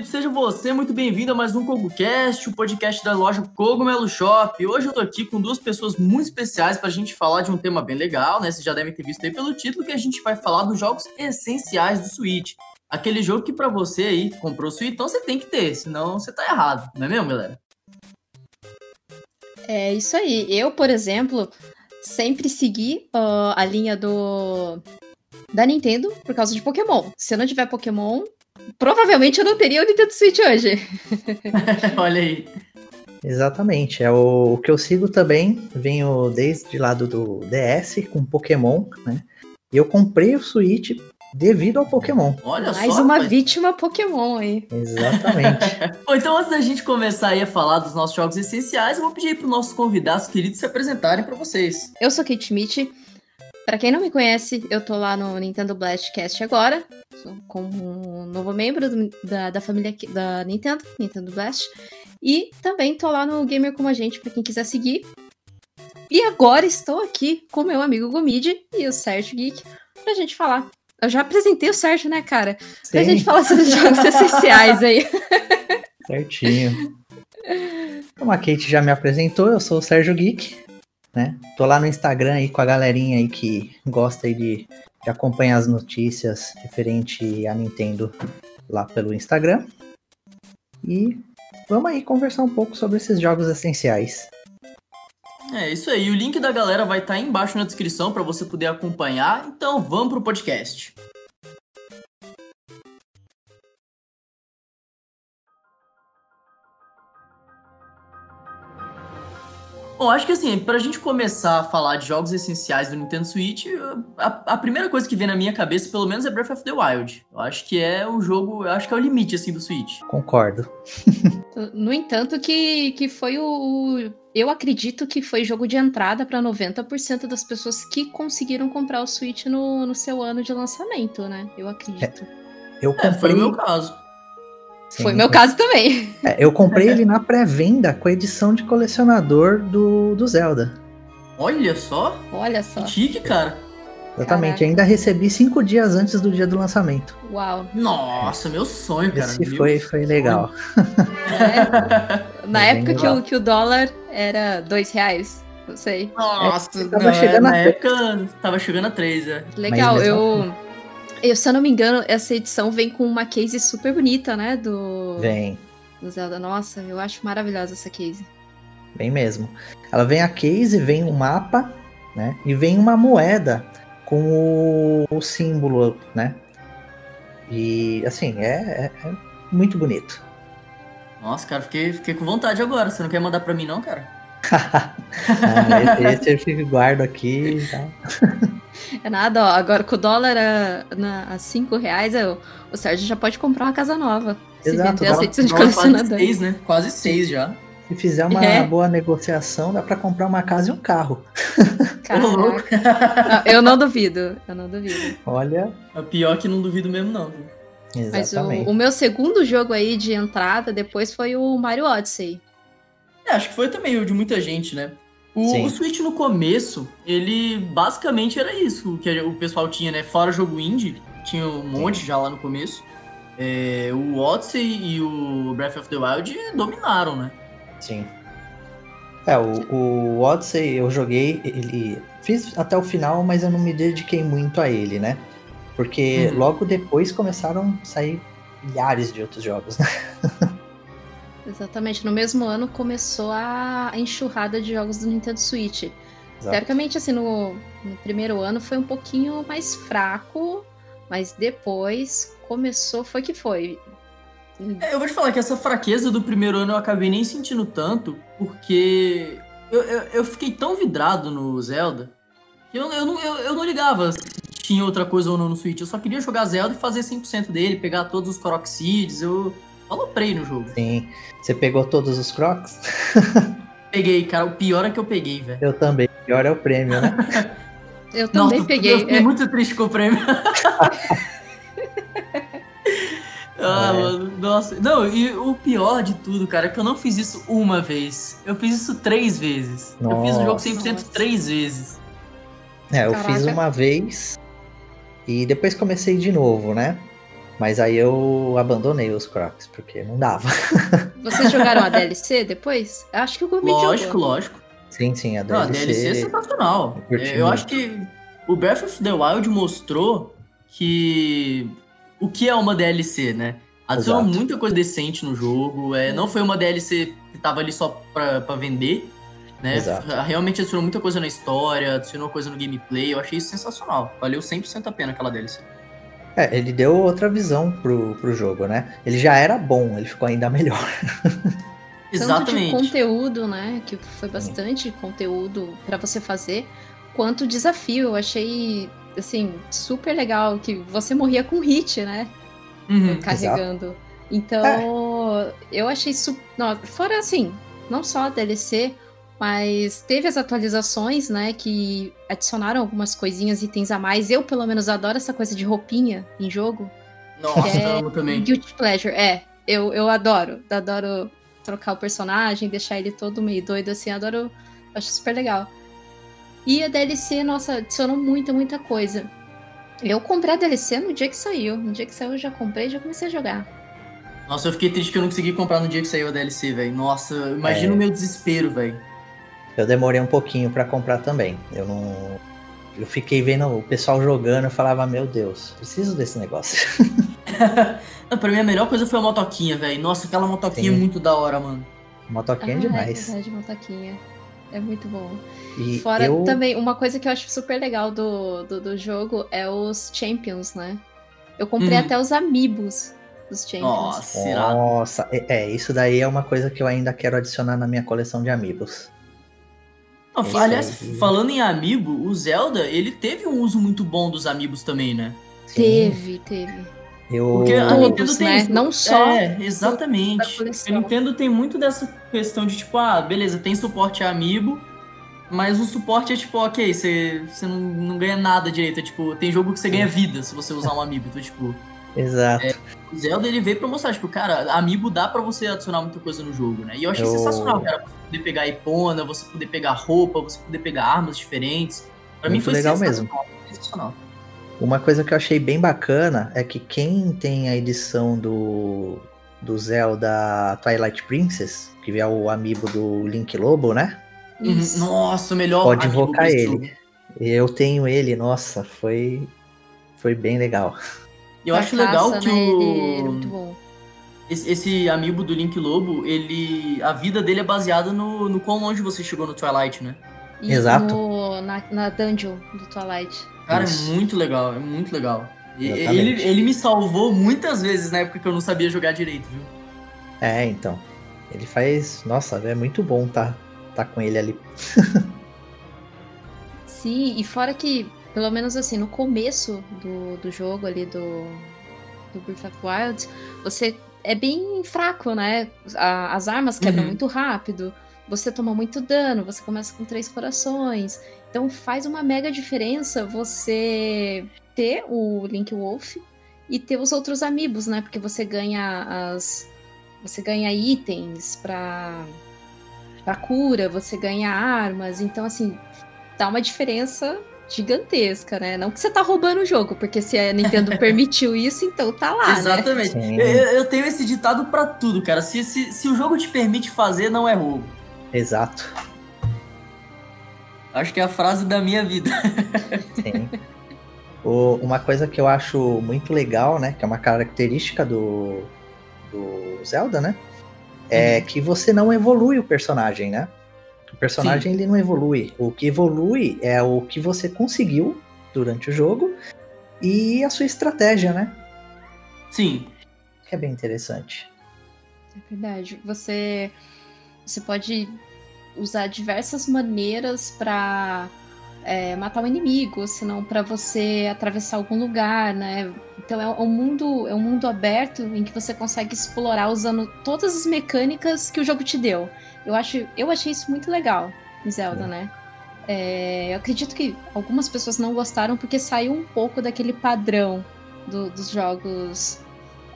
querido, seja você muito bem-vindo a mais um CogoCast, o podcast da loja Cogumelo Shop. Hoje eu tô aqui com duas pessoas muito especiais pra gente falar de um tema bem legal, né? Vocês já devem ter visto aí pelo título que a gente vai falar dos jogos essenciais do Switch. Aquele jogo que pra você aí comprou o Switch, então você tem que ter, senão você tá errado, não é mesmo, galera? É isso aí. Eu, por exemplo, sempre segui uh, a linha do da Nintendo por causa de Pokémon. Se não tiver Pokémon, provavelmente eu não teria o Nintendo Switch hoje. Olha aí. Exatamente, é o, o, que eu sigo também, venho desde lado do DS com Pokémon, né? E eu comprei o Switch devido ao Pokémon. Olha Mais só, uma vítima Pokémon aí. Exatamente. Bom, então antes da gente começar aí a falar dos nossos jogos essenciais, eu vou pedir para os nossos convidados queridos se apresentarem para vocês. Eu sou Kate Schmidt, para quem não me conhece, eu tô lá no Nintendo Blastcast agora, como um novo membro do, da, da família da Nintendo, Nintendo Blast. E também tô lá no Gamer Como a Gente, para quem quiser seguir. E agora estou aqui com meu amigo Gomid e o Sérgio Geek pra gente falar. Eu já apresentei o Sérgio, né, cara? Sim. Pra gente falar sobre os jogos essenciais aí. Certinho. Como a Kate já me apresentou, eu sou o Sérgio Geek né? Tô lá no Instagram aí com a galerinha aí que gosta aí de, de acompanhar as notícias referente a Nintendo lá pelo Instagram. E vamos aí conversar um pouco sobre esses jogos essenciais. É isso aí, o link da galera vai estar tá embaixo na descrição para você poder acompanhar. Então vamos pro podcast. Bom, acho que assim, pra gente começar a falar de jogos essenciais do Nintendo Switch, a, a, primeira coisa que vem na minha cabeça, pelo menos, é Breath of the Wild. Eu acho que é o jogo, eu acho que é o limite, assim, do Switch. Concordo. no entanto, que, que foi o. Eu acredito que foi jogo de entrada para 90% das pessoas que conseguiram comprar o Switch no, no seu ano de lançamento, né? Eu acredito. É, eu comprei. É, foi o meu caso. Sim, Foi meu caso também. É, eu comprei ele na pré-venda com a edição de colecionador do, do Zelda. Olha só. Olha só. Que chique, cara. Exatamente, Caraca. ainda recebi cinco dias antes do dia do lançamento. Uau. Nossa, meu sonho, cara. Esse foi, foi legal. É. Na é época que o, que o dólar era dois reais, não sei. Nossa, é, tava não, chegando na a época tava chegando a três, é. Legal, eu... Assim. Eu, se eu não me engano, essa edição vem com uma case super bonita, né? Do. Vem. Do Zelda. Nossa, eu acho maravilhosa essa case. Vem mesmo. Ela vem a case, vem um mapa, né? E vem uma moeda com o, o símbolo, né? E assim, é, é, é, muito bonito. Nossa, cara, fiquei, fiquei com vontade agora. Você não quer mandar pra mim, não, cara? ah, esse, esse eu guardo aqui e tá? É nada, ó. Agora com o dólar a, na, a cinco reais, eu, o Sérgio já pode comprar uma casa nova. Exato. Se vender as edições de colecionador. Quase seis, né? Quase seis já. Se fizer uma é. boa negociação, dá para comprar uma casa e um carro. Caraca. eu não duvido, eu não duvido. Olha. É pior que não duvido mesmo, não. Exatamente. Mas o, o, meu segundo jogo aí de entrada depois foi o Mario Odyssey. É, acho que foi também o de muita gente, né? O, o, Switch no começo, ele basicamente era isso que o pessoal tinha, né? Fora jogo indie, tinha um monte Sim. já lá no começo. É, o Odyssey e o Breath of the Wild dominaram, né? Sim. É, o, o Odyssey eu joguei, ele. Fiz até o final, mas eu não me dediquei muito a ele, né? Porque uhum. logo depois começaram a sair milhares de outros jogos, né? Exatamente. No mesmo ano começou a enxurrada de jogos do Nintendo Switch. Exato. Teoricamente, assim, no, no, primeiro ano foi um pouquinho mais fraco, mas depois começou, foi que foi. É, eu vou te falar que essa fraqueza do primeiro ano eu acabei nem sentindo tanto, porque eu, eu, eu fiquei tão vidrado no Zelda que eu, eu, não, eu, eu não ligava se tinha outra coisa ou não no Switch. Eu só queria jogar Zelda e fazer 100% dele, pegar todos os Korok Seeds. Eu aloprei no jogo. Sim. Você pegou todos os Crocs? Peguei, cara. O pior é que eu peguei, velho. Eu também. O pior é o prêmio, né? eu também Nossa, peguei. Eu fiquei é. muito triste com o prêmio. Ah, é. mano, nossa. Não, e o pior de tudo, cara, é que eu não fiz isso uma vez. Eu fiz isso três vezes. Nossa. Eu fiz o jogo 100% nossa. três vezes. É, eu Caraca. fiz uma vez e depois comecei de novo, né? Mas aí eu abandonei os Crocs, porque não dava. Vocês jogaram a DLC depois? Acho que o Gourmet Lógico, jogou. lógico. Sim, sim, a Não, a DLC. DLC é sensacional. eu curti Eu acho que o Breath of the Wild mostrou que o que é uma DLC, né? Adicionou Exato. muita coisa decente no jogo. É, não foi uma DLC que tava ali só pra, pra vender. Né? Exato. Realmente adicionou muita coisa na história, adicionou coisa no gameplay. Eu achei isso sensacional. Valeu 100% a pena aquela DLC. É, ele deu outra visão pro, pro jogo, né? Ele já era bom, ele ficou ainda melhor. Tanto de Exatamente. conteúdo, né? Que foi bastante conteúdo pra você fazer, quanto desafio. Eu achei, assim, super legal que você morria com hit, né? Uhum. carregando. Então, eu achei super. Fora assim, não só a DLC, mas teve as atualizações, né? Que adicionaram algumas coisinhas, itens a mais. Eu, pelo menos, adoro essa coisa de roupinha em jogo. Nossa, É, amo também. Guilty Pleasure, é. Eu, eu adoro. Adoro trocar o personagem, deixar ele todo meio doido assim. Adoro. Acho super legal. E a DLC, nossa, adicionou muita, muita coisa. Eu comprei a DLC no dia que saiu. No dia que saiu eu já comprei e já comecei a jogar. Nossa, eu fiquei triste que eu não consegui comprar no dia que saiu a DLC, velho. Nossa, imagina É. o meu desespero, velho. Eu demorei um pouquinho pra comprar também. Eu não. Eu fiquei vendo o pessoal jogando, eu falava, meu Deus, preciso desse negócio. Não, pra mim a melhor coisa foi a motoquinha, velho. Nossa, aquela motoquinha é Sim. muito da hora, mano. Motoquinha é Ah, demais. É verdade, motoquinha. É muito bom. E Fora eu... também, uma coisa que eu acho super legal do, do, do jogo é os Champions, né? Eu comprei Uhum. até os Amiibos dos Champions. Nossa. Nossa, é, é, isso daí é uma coisa que eu ainda quero adicionar na minha coleção de amigos. Não, Isso aliás, falando em amiibo, o Zelda, ele teve um uso muito bom dos amigos também, né? Sim, Teve, teve. Eu... Porque a Todos, Nintendo tem né? isso. Não só É, exatamente. A Nintendo tem muito dessa questão de tipo, ah, beleza, tem suporte a amiibo, mas o suporte é tipo, ok, você, você não, não ganha nada direito. É, tipo, tem jogo que você ganha vida se você usar um amiibo. Então, tipo, Exato. o Zelda ele veio pra mostrar, tipo, cara, amiibo dá pra você adicionar muita coisa no jogo, né? E eu achei Eu- sensacional, cara, você poder pegar ipona, você poder pegar roupa, você poder pegar armas diferentes. Pra mim Muito foi legal sensacional. Sensacional. Uma coisa que eu achei bem bacana é que quem tem a edição do, do Zelda Twilight Princess, que é o amiibo do Link Lobo, né? Uhum. Nossa, o melhor Pode invocar ele. jogo. Eu tenho ele, nossa, foi, foi bem legal. E eu acho legal caça, que né? o... Ele era muito bom. esse, esse amiibo do Link Lobo, ele. A vida dele é baseada no, no quão longe você chegou no Twilight, né? E Exato. no- na, na dungeon do Twilight. Cara, Isso. é muito legal, é muito legal. E ele, ele me salvou muitas vezes na época que eu não sabia jogar direito, viu? É, então. Ele faz. Nossa, é muito bom tá, tá com ele ali. Sim, e fora que, pelo menos assim, no começo do, do jogo ali do, do Breath of Wild, você é bem fraco, né? A- as armas quebram Uhum. muito rápido, você toma muito dano, você começa com três corações. Então faz uma mega diferença você ter o Link Wolf e ter os outros amigos, né? Porque você ganha as. Você ganha itens pra, pra cura, você ganha armas. Então, assim, dá uma diferença gigantesca, né? Não que você tá roubando o jogo, porque se a Nintendo permitiu isso, então tá lá, né? Exatamente. Sim. Eu, eu- tenho esse ditado pra tudo, cara. Se, se, se o jogo te permite fazer, não é roubo. Exato. Acho que é a frase da minha vida. Sim. O- uma coisa que eu acho muito legal, né? Que é uma característica do, do Zelda, né? É que você não evolui o personagem, né? O personagem ele não evolui. O que evolui é o que você conseguiu durante o jogo e a sua estratégia, né? Sim. Que é bem interessante. É verdade. Você, você pode usar diversas maneiras pra é, matar o inimigo, senão pra você atravessar algum lugar, né? Então é um mundo, é um mundo aberto em que você consegue explorar usando todas as mecânicas que o jogo te deu. Eu acho, eu achei isso muito legal em Zelda, Sim. né? É, eu acredito que algumas pessoas não gostaram porque saiu um pouco daquele padrão do- dos jogos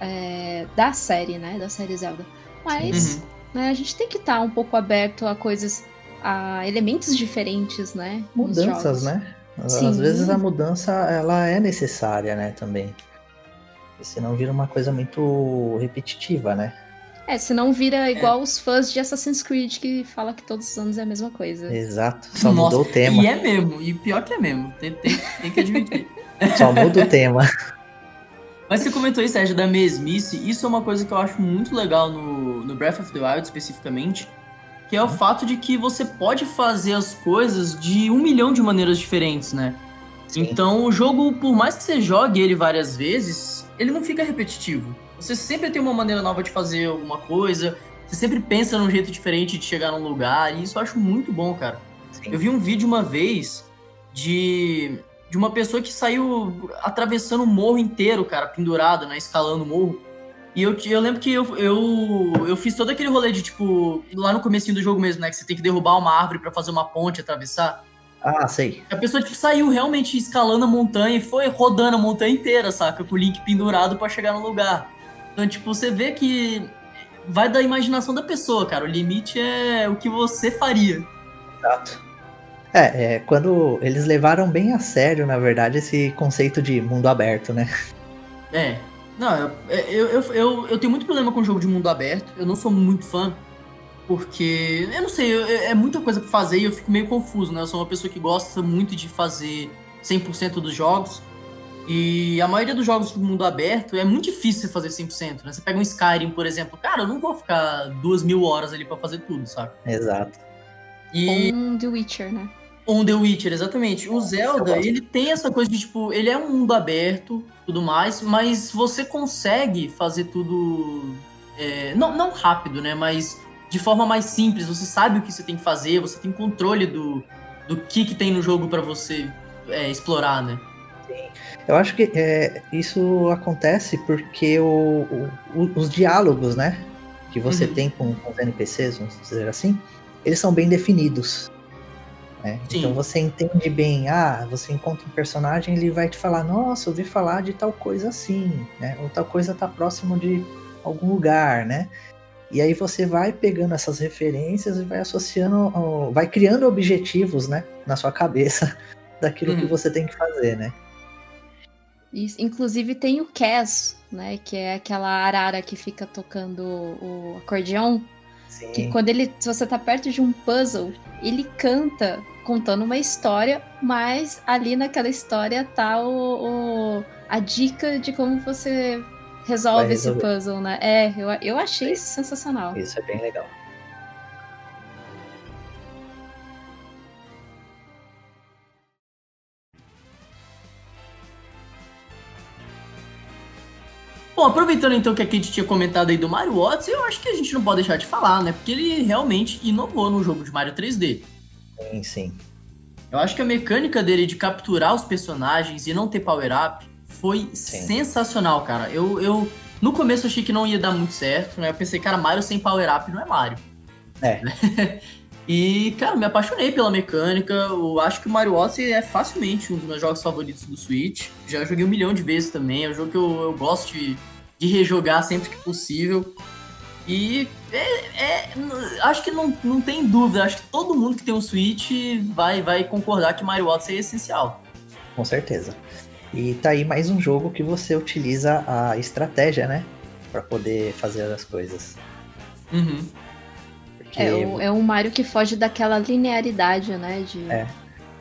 é, da série, né? Da série Zelda. Mas Uhum. né, a gente tem que estar um pouco aberto a coisas, a elementos diferentes, né? Mudanças, né? Às Sim. vezes a mudança ela é necessária, né? Também. senão vira uma coisa muito repetitiva, né? É, senão vira igual é. os fãs de Assassin's Creed que fala que todos os anos é a mesma coisa. Exato, só Nossa, mudou o tema. E é mesmo, e pior que é mesmo, tem, tem, tem que admitir. só muda o tema. Mas você comentou aí, Sérgio, da mesmice. Isso é uma coisa que eu acho muito legal no, no Breath of the Wild, especificamente. Que é o uhum. fato de que você pode fazer as coisas de um milhão de maneiras diferentes, né? Sim. Então, o jogo, por mais que você jogue ele várias vezes, ele não fica repetitivo. Você sempre tem uma maneira nova de fazer alguma coisa. Você sempre pensa num jeito diferente de chegar num lugar. E isso eu acho muito bom, cara. Sim. Eu vi um vídeo uma vez de de uma pessoa que saiu atravessando o morro inteiro, cara, pendurado, né, escalando o morro. E eu, eu lembro que eu, eu, eu fiz todo aquele rolê de, tipo, lá no comecinho do jogo mesmo, né, que você tem que derrubar uma árvore para fazer uma ponte, atravessar. Ah, sei. A pessoa, tipo, saiu realmente escalando a montanha e foi rodando a montanha inteira, saca? Com o Link pendurado para chegar no lugar. Então, tipo, você vê que vai da imaginação da pessoa, cara. O limite é o que você faria. Exato. É, é, quando eles levaram bem a sério, na verdade, esse conceito de mundo aberto, né? É. Não, eu, eu, eu, eu tenho muito problema com jogo de mundo aberto. Eu não sou muito fã. Porque, eu não sei, é muita coisa pra fazer e eu fico meio confuso, né? Eu sou uma pessoa que gosta muito de fazer 100% dos jogos. E a maioria dos jogos de mundo aberto é muito difícil você fazer 100%, né? Você pega um Skyrim, por exemplo. Cara, eu não vou ficar duas mil horas ali para fazer tudo, sabe? Exato. E... Um The Witcher, né? Um The Witcher, exatamente. O Zelda, ele tem essa coisa de, tipo, ele é um mundo aberto, tudo mais, mas você consegue fazer tudo. É, não, não rápido, né? Mas de forma mais simples. Você sabe o que você tem que fazer, você tem controle do, do que, que tem no jogo para você é, explorar, né? Sim. Eu acho que é, isso acontece porque o, o, os diálogos, né? Que você uhum. tem com, com os NPCs, vamos dizer assim, eles são bem definidos. Né? Então você entende bem, ah, você encontra um personagem, ele vai te falar, nossa, ouvi falar de tal coisa assim, né? Ou tal coisa tá próximo de algum lugar, né? E aí você vai pegando essas referências e vai associando, vai criando objetivos, né, na sua cabeça daquilo que uhum. você tem que fazer, né? Inclusive tem o Cass, né, que é aquela arara que fica tocando o acordeão. Sim. Que quando ele, se você tá perto de um puzzle, ele canta contando uma história, mas ali naquela história tá o, o a dica de como você resolve esse puzzle, né? É, eu, eu achei isso sensacional. Isso é bem legal. Bom, aproveitando então que a gente tinha comentado aí do Mario Odyssey, eu acho que a gente não pode deixar de falar, né? Porque ele realmente inovou no jogo de Mario 3D. Sim, sim. Eu acho que a mecânica dele de capturar os personagens e não ter power-up foi sim. sensacional, cara. Eu, eu, no começo, achei que não ia dar muito certo, né? Eu pensei, cara, Mario sem power-up não é Mario. É. e, cara, me apaixonei pela mecânica. Eu acho que o Mario Odyssey é facilmente um dos meus jogos favoritos do Switch. Já joguei um milhão de vezes também. É um jogo que eu, eu gosto de, de rejogar sempre que possível. E é, é, acho que não, não tem dúvida, acho que todo mundo que tem um Switch vai, vai concordar que Mario Odyssey é essencial. Com certeza. E tá aí mais um jogo que você utiliza a estratégia, né? para poder fazer as coisas. Uhum. Porque... É, o, é um Mario que foge daquela linearidade, né? De... É.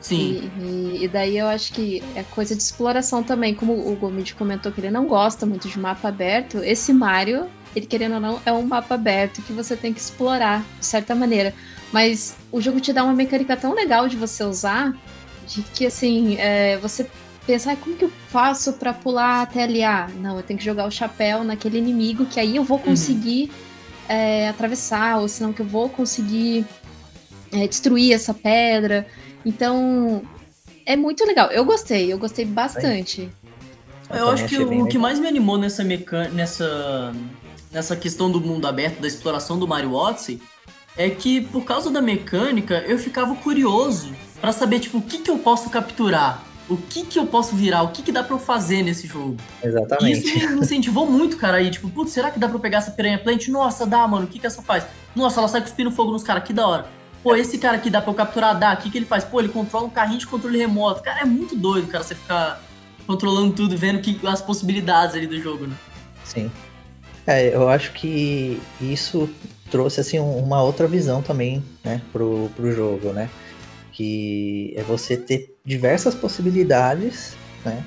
Sim. E, e, e, daí eu acho que é coisa de exploração também. Como o Gomid comentou que ele não gosta muito de mapa aberto, esse Mario ele querendo ou não, é um mapa aberto que você tem que explorar de certa maneira. Mas o jogo te dá uma mecânica tão legal de você usar, de que assim, é, você pensa, ah, como que eu faço para pular até ali? Ah, não, eu tenho que jogar o chapéu naquele inimigo, que aí eu vou uhum. conseguir uhum. é, atravessar, ou senão que eu vou conseguir é, destruir essa pedra. Então, é muito legal. Eu gostei, eu gostei bastante. Eu, eu acho que o, o que mais me animou nessa mecânica, nessa nessa questão do mundo aberto, da exploração do Mario Odyssey, é que por causa da mecânica eu ficava curioso para saber tipo o que que eu posso capturar, o que que eu posso virar, o que que dá para eu fazer nesse jogo. Exatamente. E isso me incentivou muito, cara, aí tipo, putz, será que dá para pegar essa piranha plant? Nossa, dá, mano. O que que essa faz? Nossa, ela sai cuspindo fogo nos caras, que da hora. Pô, esse cara aqui dá pra eu capturar, dá. O que que ele faz? Pô, ele controla um carrinho de controle remoto. Cara, é muito doido, cara, você ficar controlando tudo, vendo que, as possibilidades ali do jogo, né? Sim. É, eu acho que isso trouxe assim uma outra visão também, né, pro, pro jogo, né? Que é você ter diversas possibilidades, né?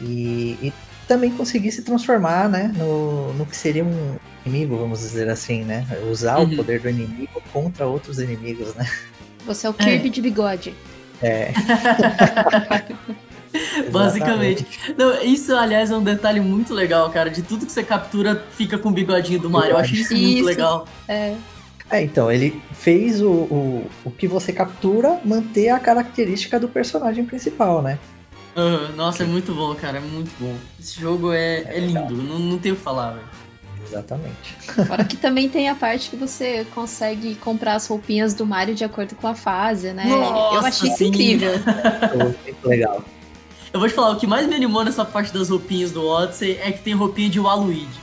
E, e também conseguir se transformar, né, no, no que seria um inimigo, vamos dizer assim, né? Usar uhum. o poder do inimigo contra outros inimigos, né? Você é o Kirby é. de bigode. É. Basicamente. Não, isso, aliás, é um detalhe muito legal, cara. De tudo que você captura, fica com o bigodinho do Mario. Eu acho isso, isso. muito legal. É. É, então, ele fez o, o, o que você captura manter a característica do personagem principal, né? Uhum, nossa, é muito bom, cara. É muito bom. Esse jogo é, é, é lindo, não, não tenho o que falar, velho. Exatamente. Fora que também tem a parte que você consegue comprar as roupinhas do Mario de acordo com a fase, né? Nossa, Eu achei isso incrível. Muito legal. Eu vou te falar, o que mais me animou nessa parte das roupinhas do Odyssey é que tem roupinha de Waluigi.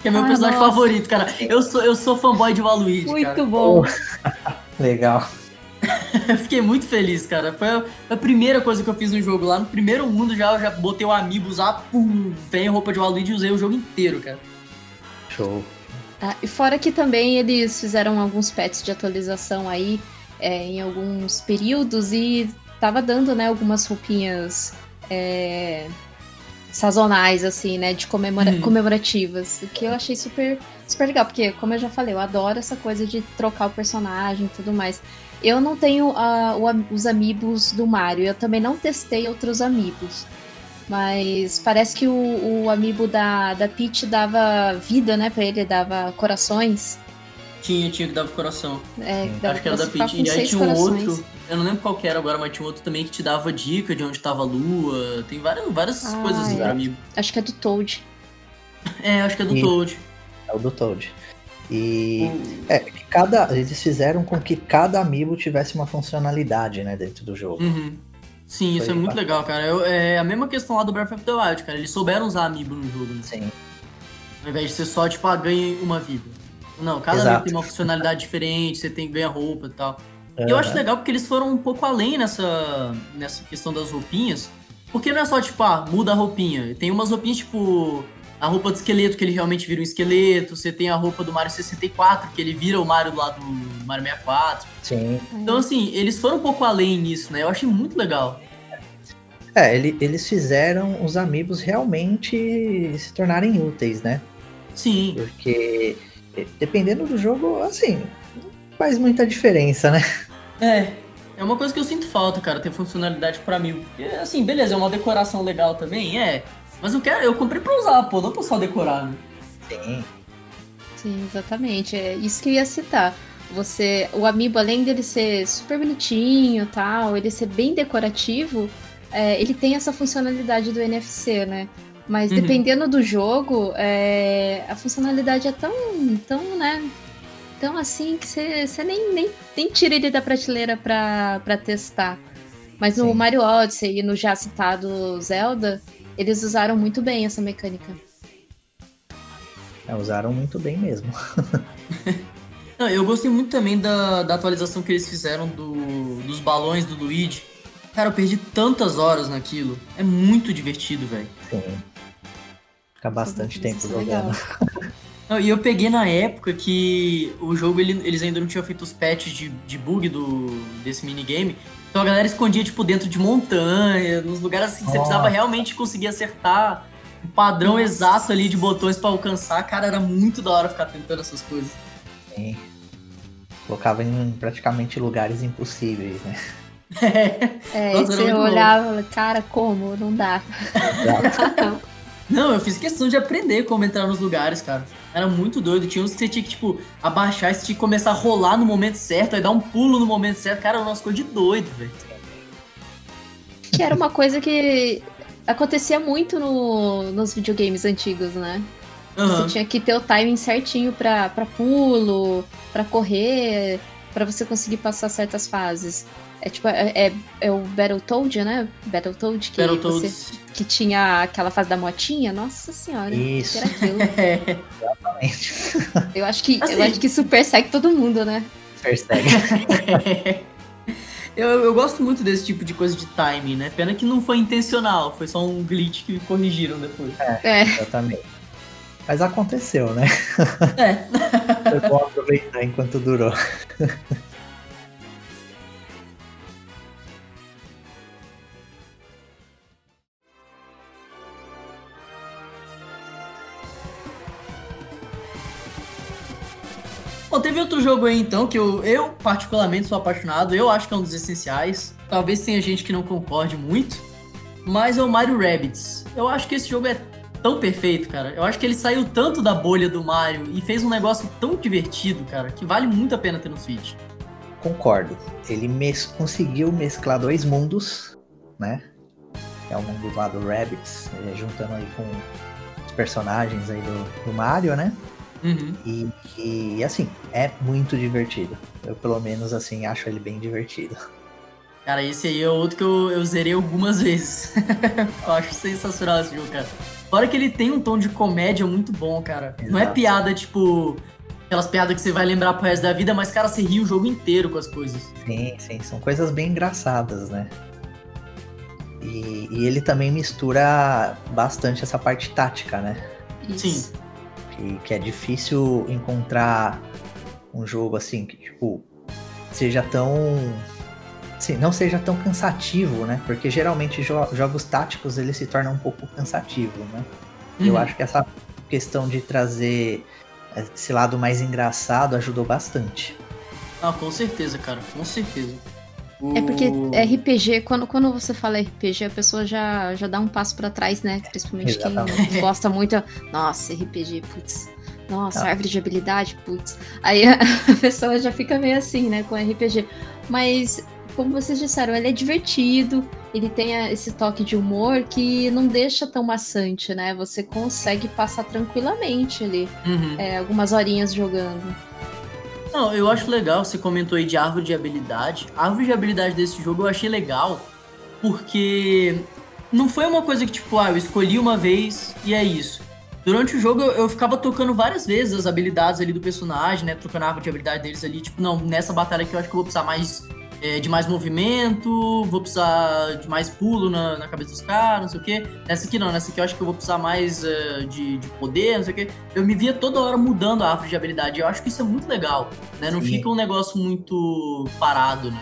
Que é meu ah, personagem nossa. favorito, cara. Eu sou, eu sou fanboy de Waluigi, Muito cara. bom. legal. eu fiquei muito feliz, cara. Foi a, a, primeira coisa que eu fiz no jogo lá. No primeiro mundo já, eu já botei o amigo usar, pum, vem roupa de Waluigi e usei o jogo inteiro, cara. Show. Ah, e fora que também eles fizeram alguns pets de atualização aí é, em alguns períodos e tava dando, né, algumas roupinhas é, sazonais, assim, né, de comemora hum. comemorativas, o que eu achei super, super legal, porque, como eu já falei, eu adoro essa coisa de trocar o personagem e tudo mais. Eu não tenho uh, o, os amigos do Mario, eu também não testei outros amigos. Mas parece que o, o amiibo da, da Peach dava vida, né, pra ele, dava corações. Tinha, tinha que dava coração. É, dava Acho que era da Peach. E aí tinha um outro, eu não lembro qual era agora, mas tinha um outro também que te dava dica de onde tava a lua. Tem várias, várias ah, coisas é. pra mim. Acho que é do Toad. É, acho que é do e... Toad. É o do Toad. E é que cada eles fizeram com que cada amiibo tivesse uma funcionalidade, né, dentro do jogo. Uhum. Sim, isso é muito legal, cara. Eu, é a mesma questão lá do Breath of the Wild, cara. Eles souberam usar amiibo no jogo, né? Sim. Ao invés de ser só, tipo, ah, ganhe uma vida. Não, cada Exato. tem uma funcionalidade diferente, você tem ganha roupa e tal. Uhum. E eu acho legal porque eles foram um pouco além nessa, nessa questão das roupinhas. Porque não é só, tipo, ah, muda a roupinha. Tem umas roupinhas, tipo, a roupa do esqueleto, que ele realmente vira um esqueleto. Você tem a roupa do Mario 64, que ele vira o Mario lá do Mario 64. Sim. Então, assim, eles foram um pouco além nisso, né? Eu achei muito legal. É, ele, eles fizeram os amigos realmente se tornarem úteis, né? Sim. Porque, dependendo do jogo, assim, não faz muita diferença, né? É. É uma coisa que eu sinto falta, cara, ter funcionalidade para mim. Assim, beleza, é uma decoração legal também, é. Mas eu quero, eu comprei pra usar, pô, não pra só decorar, né? Sim. Sim, exatamente. É isso que eu ia citar. Você, o amiibo, além dele ser super bonitinho tal, ele ser bem decorativo, é, ele tem essa funcionalidade do NFC, né? Mas uhum. dependendo do jogo, é, a funcionalidade é tão, tão, né? Tão assim que você nem, nem, nem tira ele da prateleira pra, pra testar. Mas no Sim. Mario Odyssey e no já citado Zelda, eles usaram muito bem essa mecânica. É, usaram muito bem mesmo. Não, eu gostei muito também da, da atualização que eles fizeram do, dos balões do Luigi. Cara, eu perdi tantas horas naquilo. É muito divertido, velho. Sim. Fica bastante Sim, tempo é jogando. Não, e eu peguei na época que o jogo ele, eles ainda não tinham feito os patches de, de bug do, desse minigame. Então a galera escondia, tipo, dentro de montanha, nos lugares assim que você precisava realmente conseguir acertar o padrão Nossa. exato ali de botões para alcançar. Cara, era muito da hora ficar tentando essas coisas. Sim. Colocava em praticamente lugares impossíveis, né? É, Nossa, você olhava e falava, cara, como? Não dá. Não, eu fiz questão de aprender como entrar nos lugares, cara. Era muito doido. Tinha uns que você tinha que, tipo, abaixar e você tinha que começar a rolar no momento certo, aí dar um pulo no momento certo. Cara, era umas coisas de doido, velho. Que era uma coisa que acontecia muito no, nos videogames antigos, né? Uhum. Você tinha que ter o timing certinho pra, pra pulo, pra correr, para você conseguir passar certas fases. É tipo, é, é, é o Battletoad, né? Battletoad que, Battletoad. Você, que tinha aquela fase da motinha. Nossa senhora. Isso. era aquilo. Exatamente. Eu acho que, assim. eu acho que isso persegue todo mundo, né? Persegue. Eu, eu gosto muito desse tipo de coisa de timing, né? Pena que não foi intencional, foi só um glitch que corrigiram depois. É. Exatamente. Mas aconteceu, né? É. Foi bom aproveitar enquanto durou. Bom, teve outro jogo aí então que eu, eu particularmente sou apaixonado. Eu acho que é um dos essenciais. Talvez tenha gente que não concorde muito. Mas é o Mario Rabbids. Eu acho que esse jogo é tão perfeito, cara. Eu acho que ele saiu tanto da bolha do Mario e fez um negócio tão divertido, cara, que vale muito a pena ter no Switch. Concordo. Ele mes- conseguiu mesclar dois mundos, né? É o mundo lá do Rabbids, eh, juntando aí com os personagens aí do, do Mario, né? Uhum. E, e, assim, é muito divertido. Eu pelo menos assim acho ele bem divertido. Cara, esse aí é outro que eu, eu zerei algumas vezes. eu acho sensacional esse jogo, cara. Fora que ele tem um tom de comédia muito bom, cara. Não é Exato. piada, tipo, aquelas piadas que você vai lembrar pro resto da vida, mas, cara, você ri o jogo inteiro com as coisas. Sim, sim, são coisas bem engraçadas, né? E, e ele também mistura bastante essa parte tática, né? Isso. Sim. Que, que é difícil encontrar um jogo assim que, tipo, seja tão. Sim, não seja tão cansativo, né? Porque geralmente jo- jogos táticos ele se torna um pouco cansativo, né? Eu Uhum. acho que essa questão de trazer esse lado mais engraçado ajudou bastante. Ah, com certeza, cara, com certeza. É porque O- RPG, quando, quando você fala RPG, a pessoa já, já dá um passo pra trás, né? Principalmente Exatamente. quem gosta muito. Nossa, RPG, putz. Nossa, Ah. árvore de habilidade, putz. Aí a, pessoa já fica meio assim, né, com RPG. Mas, como vocês disseram, ele é divertido, ele tem esse toque de humor que não deixa tão maçante, né? Você consegue passar tranquilamente ali Uhum. é, algumas horinhas jogando. Não, eu acho legal, você comentou aí de árvore de habilidade. A árvore de habilidade desse jogo eu achei legal, porque não foi uma coisa que, tipo, ah, eu escolhi uma vez e é isso. Durante o jogo eu, eu ficava tocando várias vezes as habilidades ali do personagem, né? Trocando a árvore de habilidade deles ali. Tipo, não, nessa batalha aqui eu acho que eu vou precisar mais é, de mais movimento, vou precisar de mais pulo na, na cabeça dos caras, não sei o quê. Nessa aqui não, nessa aqui eu acho que eu vou precisar mais é, de, de poder, não sei o quê. Eu me via toda hora mudando a árvore de habilidade. Eu acho que isso é muito legal, né? Não Sim. fica um negócio muito parado, né?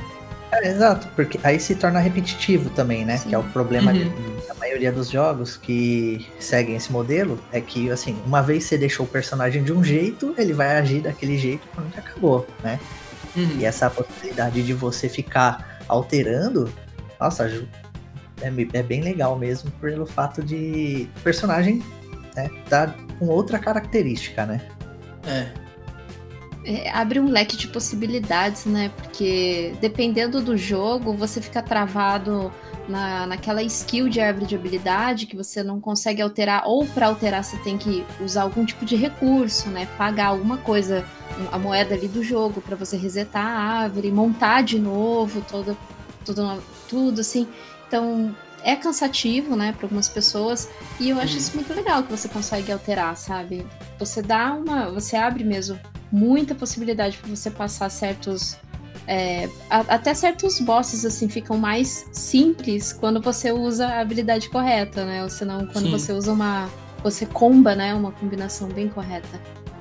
É, exato, porque aí se torna repetitivo também, né? Sim. Que é o problema Uhum. da maioria dos jogos que seguem esse modelo, é que, assim, uma vez você deixou o personagem de um jeito, ele vai agir daquele jeito quando acabou, né? Uhum. E essa possibilidade de você ficar alterando, nossa, ju- é, é bem legal mesmo, pelo fato de o personagem né, tá com outra característica, né? É. É, abre um leque de possibilidades, né? Porque dependendo do jogo, você fica travado na, naquela skill de árvore de habilidade que você não consegue alterar, ou para alterar você tem que usar algum tipo de recurso, né? Pagar alguma coisa, a moeda ali do jogo, para você resetar a árvore, montar de novo, todo, tudo, tudo assim. Então é cansativo, né, para algumas pessoas, e eu acho Uhum. isso muito legal que você consegue alterar, sabe? Você dá uma. Você abre mesmo muita possibilidade para você passar certos. É, a- até certos bosses assim ficam mais simples quando você usa a habilidade correta, né? Ou senão quando Sim. você usa uma. Você comba, né? Uma combinação bem correta.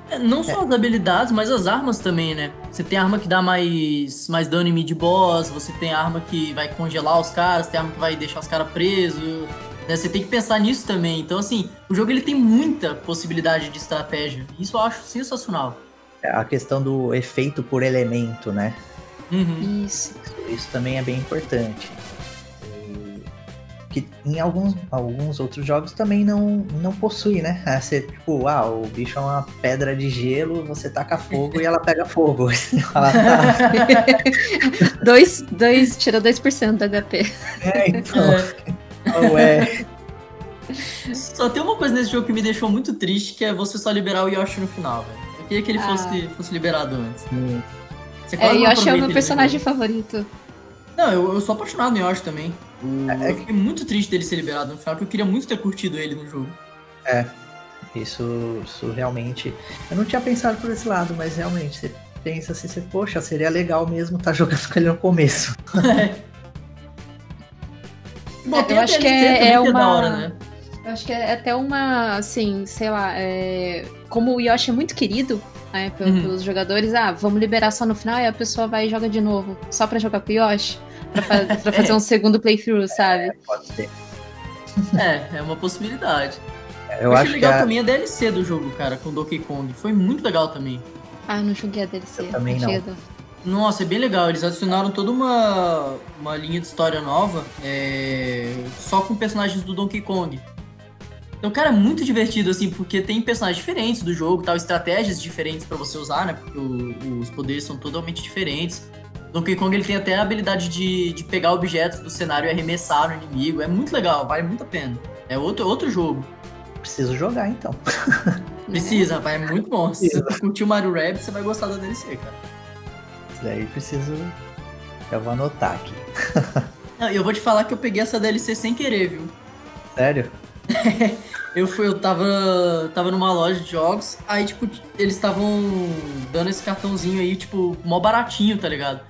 É, Não só as habilidades, mas as armas também, né? Você tem arma que dá mais, mais dano em mid-boss, você tem arma que vai congelar os caras, tem arma que vai deixar os caras presos. né? Você tem que pensar nisso também. Então, assim, o jogo ele tem muita possibilidade de estratégia. Isso eu acho sensacional. É A questão do efeito por elemento, né? Uhum. Isso. Isso, também é bem importante. E que em alguns, alguns outros jogos também não, não possui, né? Você, tipo, ah, o bicho é uma pedra de gelo, você taca fogo e ela pega fogo. Fala, tá, Dois, dois, tira 2% do HP. é, então, É. não é. Só tem uma coisa nesse jogo que me deixou muito triste, que é você só liberar o Yoshi no final, velho. Eu queria que ele fosse, Ah. fosse liberado antes. Hum, Você É, Yoshi é o meu ele personagem favorito. Não, eu, eu sou apaixonado no Yoshi também. O- É- é Eu fiquei muito triste dele ser liberado no final, porque eu queria muito ter curtido ele no jogo. Isso, isso realmente. Eu não tinha pensado por esse lado, mas realmente você pensa assim, você, poxa, seria legal mesmo estar tá jogando com ele no começo. É. Bom, eu acho que é, é uma. Hora, né? Eu acho que é até uma, assim, sei lá, é... como o Yoshi é muito querido né, pelos uhum. jogadores, ah, vamos liberar só no final e a pessoa vai e joga de novo, só pra jogar com o Yoshi, pra, fa pra fazer um segundo playthrough, sabe? É, pode ser. É, é uma possibilidade. Eu, eu achei legal a... também a DLC do jogo, cara, com Donkey Kong. Foi muito legal também. Ah, eu não joguei a DLC. Eu também não. Nossa, é bem legal. Eles adicionaram toda uma, uma linha de história nova, é... só com personagens do Donkey Kong. Então, cara, é muito divertido, assim, porque tem personagens diferentes do jogo, tal, estratégias diferentes para você usar, né? Porque o, os poderes são totalmente diferentes. Donkey Kong ele tem até a habilidade de, de pegar objetos do cenário e arremessar no inimigo. É muito legal, vale muito a pena. É outro, outro jogo. Preciso jogar então. Precisa, rapaz, é muito bom. Se você curtiu Mario Rabbit, você vai gostar da DLC, cara. Isso daí preciso. Eu vou anotar aqui. Eu vou te falar que eu peguei essa DLC sem querer, viu? Sério? eu fui, eu tava, tava numa loja de jogos, aí, tipo, eles estavam dando esse cartãozinho aí, tipo, mó baratinho, tá ligado?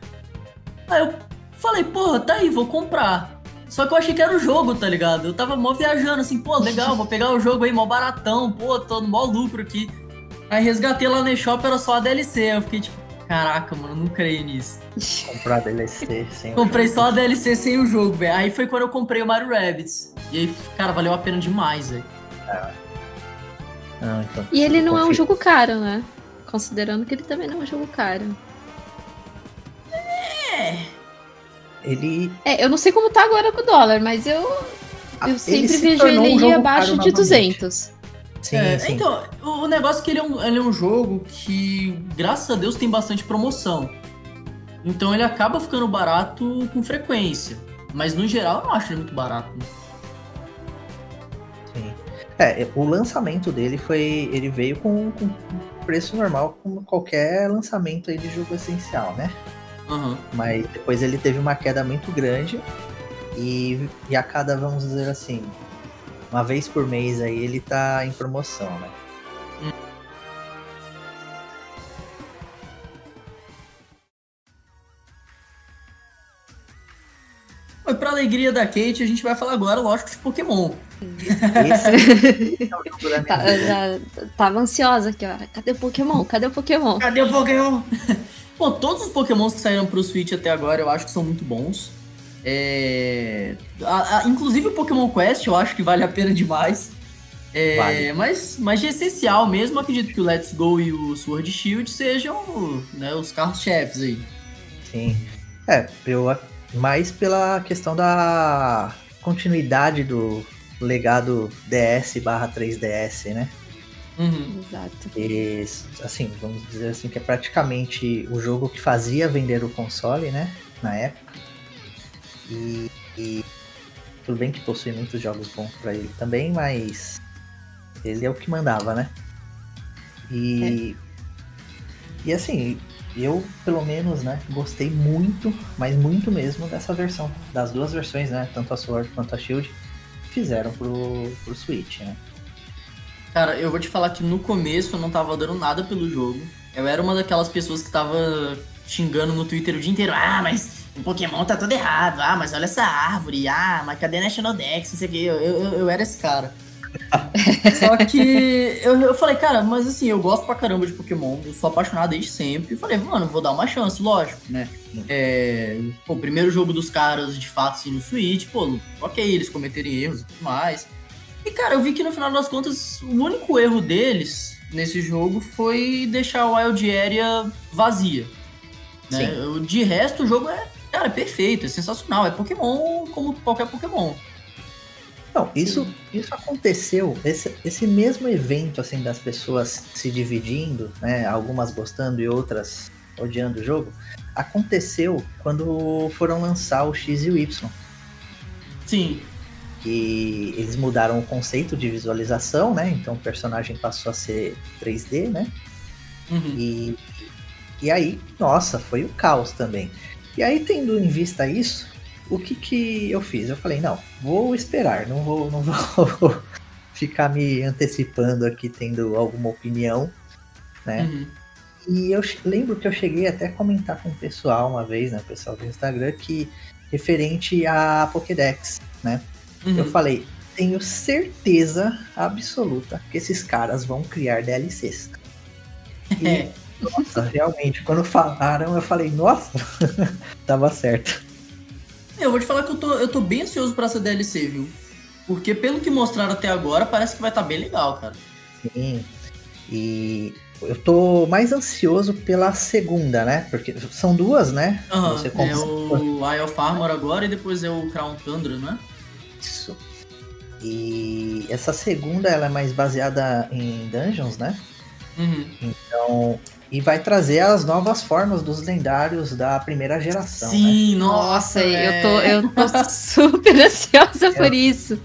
Aí eu falei, porra, tá aí, vou comprar. Só que eu achei que era o jogo, tá ligado? Eu tava mó viajando, assim, pô, legal, vou pegar o jogo aí, mó baratão, pô, tô no mó lucro aqui. Aí resgatei lá no eShop, era só a DLC. Eu fiquei tipo, caraca, mano, não creio nisso. Comprar a DLC sem Comprei só a DLC sem o jogo, velho. Aí foi quando eu comprei o Mario Rabbids. E aí, cara, valeu a pena demais, velho. É. Não, então, e ele não confio. é um jogo caro, né? Considerando que ele também não é um jogo caro. É. Ele. É, eu não sei como tá agora com o dólar, mas eu. Eu sempre se vejo ele um abaixo de 200. Sim, é, sim. Então, o negócio é que ele é, um, ele é um jogo que, graças a Deus, tem bastante promoção. Então ele acaba ficando barato com frequência. Mas no geral eu não acho ele muito barato. Né? Sim. É, o lançamento dele foi. Ele veio com, com preço normal, como qualquer lançamento aí de jogo essencial, né? Uhum. Mas depois ele teve uma queda muito grande. E, e a cada, vamos dizer assim, uma vez por mês aí ele tá em promoção, né? E pra alegria da Kate, a gente vai falar agora, lógico, de Pokémon. Esse é tá, já, tava ansiosa aqui, ó. Cadê o Pokémon? Cadê o Pokémon? Cadê o Pokémon? Bom, todos os Pokémons que saíram pro Switch até agora eu acho que são muito bons. É... A, a, inclusive o Pokémon Quest eu acho que vale a pena demais. É, vale. mas, mas de essencial mesmo, acredito que o Let's Go e o Sword Shield sejam né, os carros-chefes aí. Sim. É, eu, mais pela questão da continuidade do legado DS barra 3DS, né? Uhum. Exato. E, assim, vamos dizer assim, que é praticamente o jogo que fazia vender o console, né? Na época. E, e tudo bem que possui muitos jogos bons para ele também, mas ele é o que mandava, né? E, é. e assim, eu pelo menos, né, gostei muito, mas muito mesmo dessa versão, das duas versões, né, tanto a Sword quanto a Shield, fizeram pro, pro Switch, né? Cara, eu vou te falar que no começo eu não tava dando nada pelo jogo. Eu era uma daquelas pessoas que tava xingando no Twitter o dia inteiro. Ah, mas o Pokémon tá tudo errado. Ah, mas olha essa árvore. Ah, mas cadê National Dex? Não sei o que. Eu, eu, eu era esse cara. Só que eu, eu falei, cara, mas assim, eu gosto pra caramba de Pokémon, eu sou apaixonado desde sempre. E falei, mano, vou dar uma chance, lógico, né? É, pô, o primeiro jogo dos caras, de fato, assim, no Switch, pô, ok, eles cometerem erros e tudo mais. E, cara, eu vi que no final das contas, o único erro deles nesse jogo foi deixar o Wild Area vazia. Né? De resto, o jogo é Cara, é perfeito, é sensacional. É Pokémon como qualquer Pokémon. Não, isso, isso aconteceu, esse, esse mesmo evento, assim, das pessoas se dividindo, né, algumas gostando e outras odiando o jogo, aconteceu quando foram lançar o X e o Y. Sim. E eles mudaram o conceito de visualização, né, então o personagem passou a ser 3D, né, uhum. e, e aí, nossa, foi o caos também. E aí, tendo em vista isso, o que que eu fiz? Eu falei, não, vou esperar, não vou, não vou ficar me antecipando aqui, tendo alguma opinião, né? Uhum. E eu lembro que eu cheguei até a comentar com o pessoal uma vez, né? O pessoal do Instagram, que referente a Pokédex, né? Uhum. Eu falei, tenho certeza absoluta que esses caras vão criar DLCs. E, é. Nossa, realmente, quando falaram, eu falei, nossa, tava certo. Eu vou te falar que eu tô, eu tô bem ansioso pra essa DLC, viu? Porque pelo que mostraram até agora, parece que vai estar tá bem legal, cara. Sim. E eu tô mais ansioso pela segunda, né? Porque são duas, né? Uhum, Você. É o Isle of Armor agora e depois é o Crown Tundra, né? Isso. E essa segunda, ela é mais baseada em dungeons, né? Uhum. Então, e vai trazer as novas formas dos lendários da primeira geração. Sim, né? nossa, eu tô, eu tô super ansiosa é. por isso.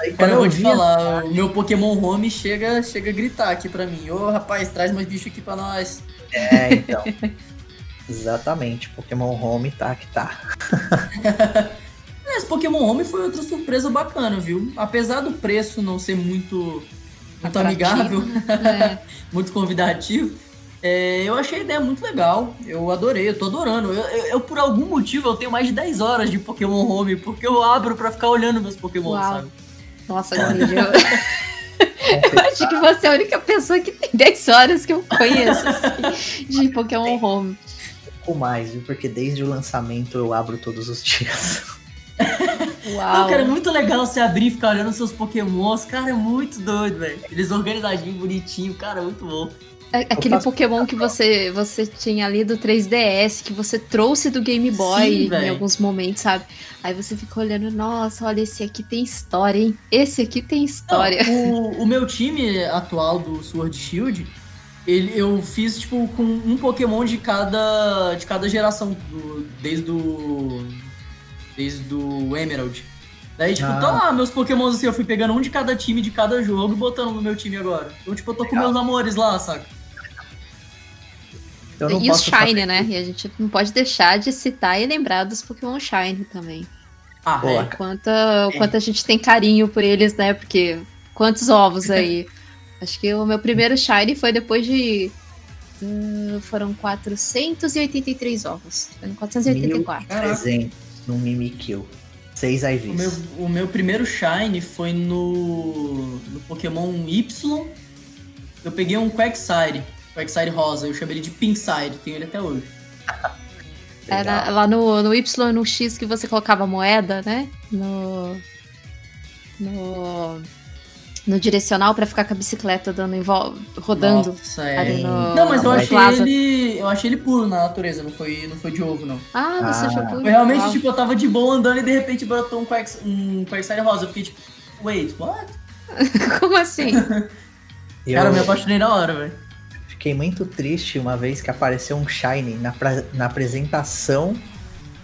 Aí, Cara, eu vou te falar, o meu Pokémon Home chega, chega a gritar aqui pra mim. Ô, oh, rapaz, traz mais bicho aqui pra nós. É, então. Exatamente, Pokémon Home tá que tá. Esse Pokémon Home foi outra surpresa bacana, viu? Apesar do preço não ser muito, muito amigável, é. muito convidativo, é, eu achei a ideia muito legal. Eu adorei, eu tô adorando. Eu, eu, eu, por algum motivo, eu tenho mais de 10 horas de Pokémon Home, porque eu abro pra ficar olhando meus Pokémon, Uau. sabe? Nossa, eu... eu acho que você é a única pessoa que tem 10 horas que eu conheço assim, de Pokémon Home. Ou mais, viu? Porque desde o lançamento eu abro todos os dias. Uau. Não, cara, é muito legal você abrir e ficar olhando seus pokémons. Cara, é muito doido, velho. Eles organizadinhos, bonitinho, cara, é muito bom. É, aquele faço... Pokémon que você, você tinha ali do 3DS, que você trouxe do Game Boy Sim, em alguns momentos, sabe? Aí você fica olhando, nossa, olha, esse aqui tem história, hein? Esse aqui tem história. Não, o, o meu time atual do Sword Shield, ele, eu fiz, tipo, com um Pokémon de cada, de cada geração, do, desde o. Desde o Emerald. Daí, tipo, ah. tá lá, meus pokémons assim, eu fui pegando um de cada time, de cada jogo e botando no meu time agora. Então, tipo, eu tô Legal. com meus amores lá, saca? E os Shine, né? E a gente não pode deixar de citar e lembrar dos Pokémon Shine também. Ah, é. Quanto, é. quanto a gente tem carinho por eles, né? Porque quantos ovos aí? Acho que o meu primeiro Shine foi depois de. Uh, foram 483 ovos. Foram 484. 300 no Mimikyu. 6 IVs. O meu, o meu primeiro Shine foi no, no Pokémon Y. Eu peguei um Quagsire. Quagsire rosa. Eu chamei ele de Pinkside, tenho ele até hoje. Era lá no, no Y e no X que você colocava moeda, né? No. No. No direcional para ficar com a bicicleta dando em volta, rodando. Nossa, é. No, não, mas eu achei plaza. ele. Eu achei ele puro na natureza, não foi, não foi de ovo, não. Ah, você ah. achou puro? Foi realmente, Uau. tipo, eu tava de boa andando e de repente brotou um Quagsire um rosa. Eu fiquei tipo, wait, what? Como assim? Cara, eu me apaixonei na hora, velho. Fiquei muito triste uma vez que apareceu um Shine na, pra, na apresentação,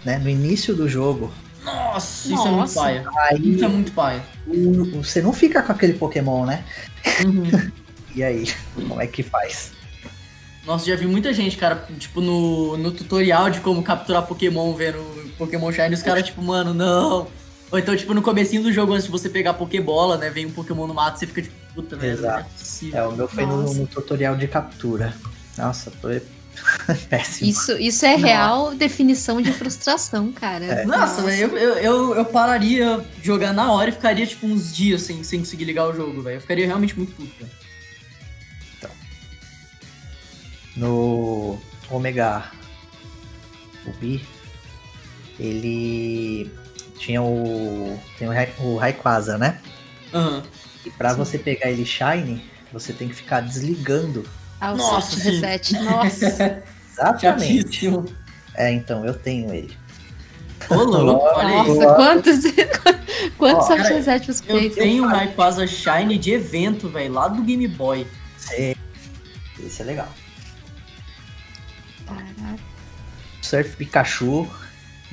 né? No início do jogo. Nossa, isso Nossa. é muito paia. Aí, isso é muito paia. Você não fica com aquele Pokémon, né? Uhum. e aí, como é que faz? Nossa, já vi muita gente, cara, tipo, no, no tutorial de como capturar Pokémon, vendo Pokémon Shine, os caras, tipo, mano, não. Ou então, tipo, no comecinho do jogo, antes de você pegar Pokébola, né? Vem um Pokémon no mato, você fica tipo, puta merda. Exato. É, é, o meu foi no, no, tutorial de captura. Nossa, foi péssimo. Isso, isso é real definição de frustração, cara. É. Nossa, Nossa. Eu, eu, eu, eu, pararia jogar na hora e ficaria, tipo, uns dias sem, sem conseguir ligar o jogo, velho. Eu ficaria realmente muito puto, velho. Então. No Omega Ruby, ele tinha o. Tem o, Rayquaza, né? Uhum. E pra sim. você pegar ele Shine, você tem que ficar desligando. Ah, o Nossa, reset. Nossa. Exatamente. É, então, eu tenho ele. Ô, louco, olha Nossa, quantos, quantos soft reset você fez? Eu tenho o Rayquaza Shine de evento, velho, lá do Game Boy. Sim. Esse é legal. Caraca. Surf Pikachu,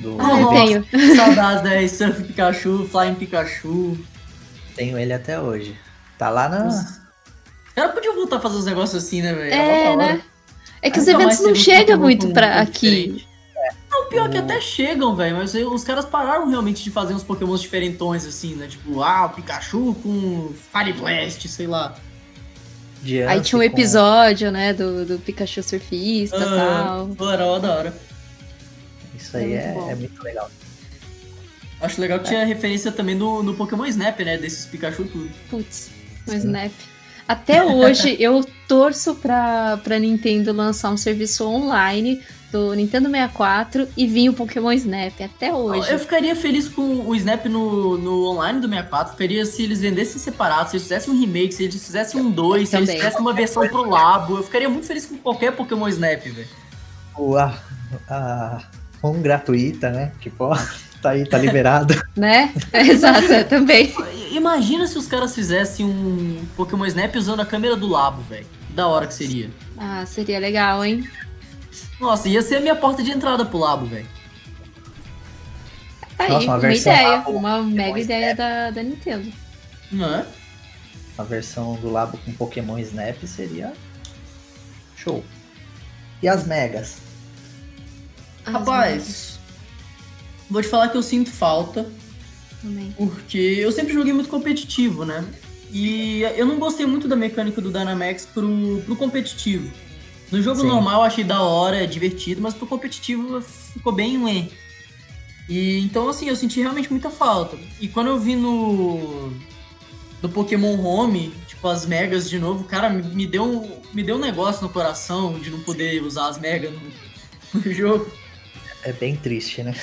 do ah, eu tenho. Saudades, né? Surf Pikachu, Flying Pikachu. Tenho ele até hoje. Tá lá na. Os caras podiam voltar a fazer uns negócios assim, né, velho? É, né? É que os eventos não chegam muito pra aqui. É. Não, pior que até chegam, velho, mas os caras pararam realmente de fazer uns pokémons diferentões, assim, né? Tipo, ah, o Pikachu com Fire Blast, sei lá. de Aí tinha um com- episódio, né, do, do Pikachu surfista e Ah, tal. da hora, da hora. Isso aí É é, muito bom. é muito legal. Acho legal que tinha referência também no, no Pokémon Snap, né? Desses Pikachu tudo. Putz, Sim. Snap. Até hoje eu torço pra, pra Nintendo lançar um serviço online do Nintendo 64 e vir o Pokémon Snap. Até hoje. Eu ficaria feliz com o Snap no, no online do 64. Ficaria se eles vendessem separado, se eles fizessem um remake, se eles fizessem um 2, se eles fizessem uma versão pro Labo. Eu ficaria muito feliz com qualquer Pokémon Snap, velho. O, a, a ROM gratuita, né? Tipo, ó, tá aí, tá liberado. Né? Exato, eu também. Imagina se os caras fizessem um Pokémon Snap usando a câmera do Labo, velho. Da hora que seria. Ah, seria legal, hein? Nossa, ia ser a minha porta de entrada pro Labo, velho. Tá aí, Nossa, uma uma, ideia. Labo, Uma mega ideia da, da Nintendo. Não é? A versão do Labo com Pokémon Snap seria show. E as megas? As Rapaz, vou te falar que eu sinto falta, Também. porque eu sempre joguei muito competitivo, né? E eu não gostei muito da mecânica do Dynamax pro, pro competitivo. No jogo Sim. normal eu achei da hora, é divertido, mas pro competitivo ficou bem ué. E então assim, eu senti realmente muita falta. E quando eu vi no no Pokémon Home, tipo as megas de novo, cara, me, me deu um, me deu um negócio no coração de não poder usar as megas no, no jogo. É bem triste, né?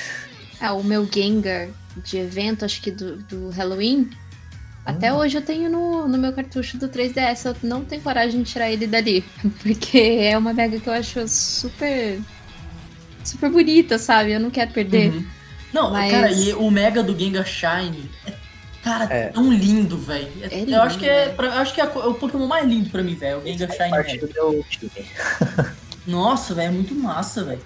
Ah, o meu Gengar de evento, acho que do, do Halloween. Até Hum. hoje eu tenho no, no meu cartucho do 3DS. Eu não tenho coragem de tirar ele dali. Porque é uma mega que eu acho super. Super bonita, sabe? Eu não quero perder. Uhum. Não, Mas- cara, e o Mega do Gengar Shine é, cara, É. tão lindo, velho. É- É eu acho que é, né? pra- eu acho que é é o Pokémon mais lindo pra mim, velho. O Gengar Shine. parte do meu time. Nossa, velho, é muito massa, velho.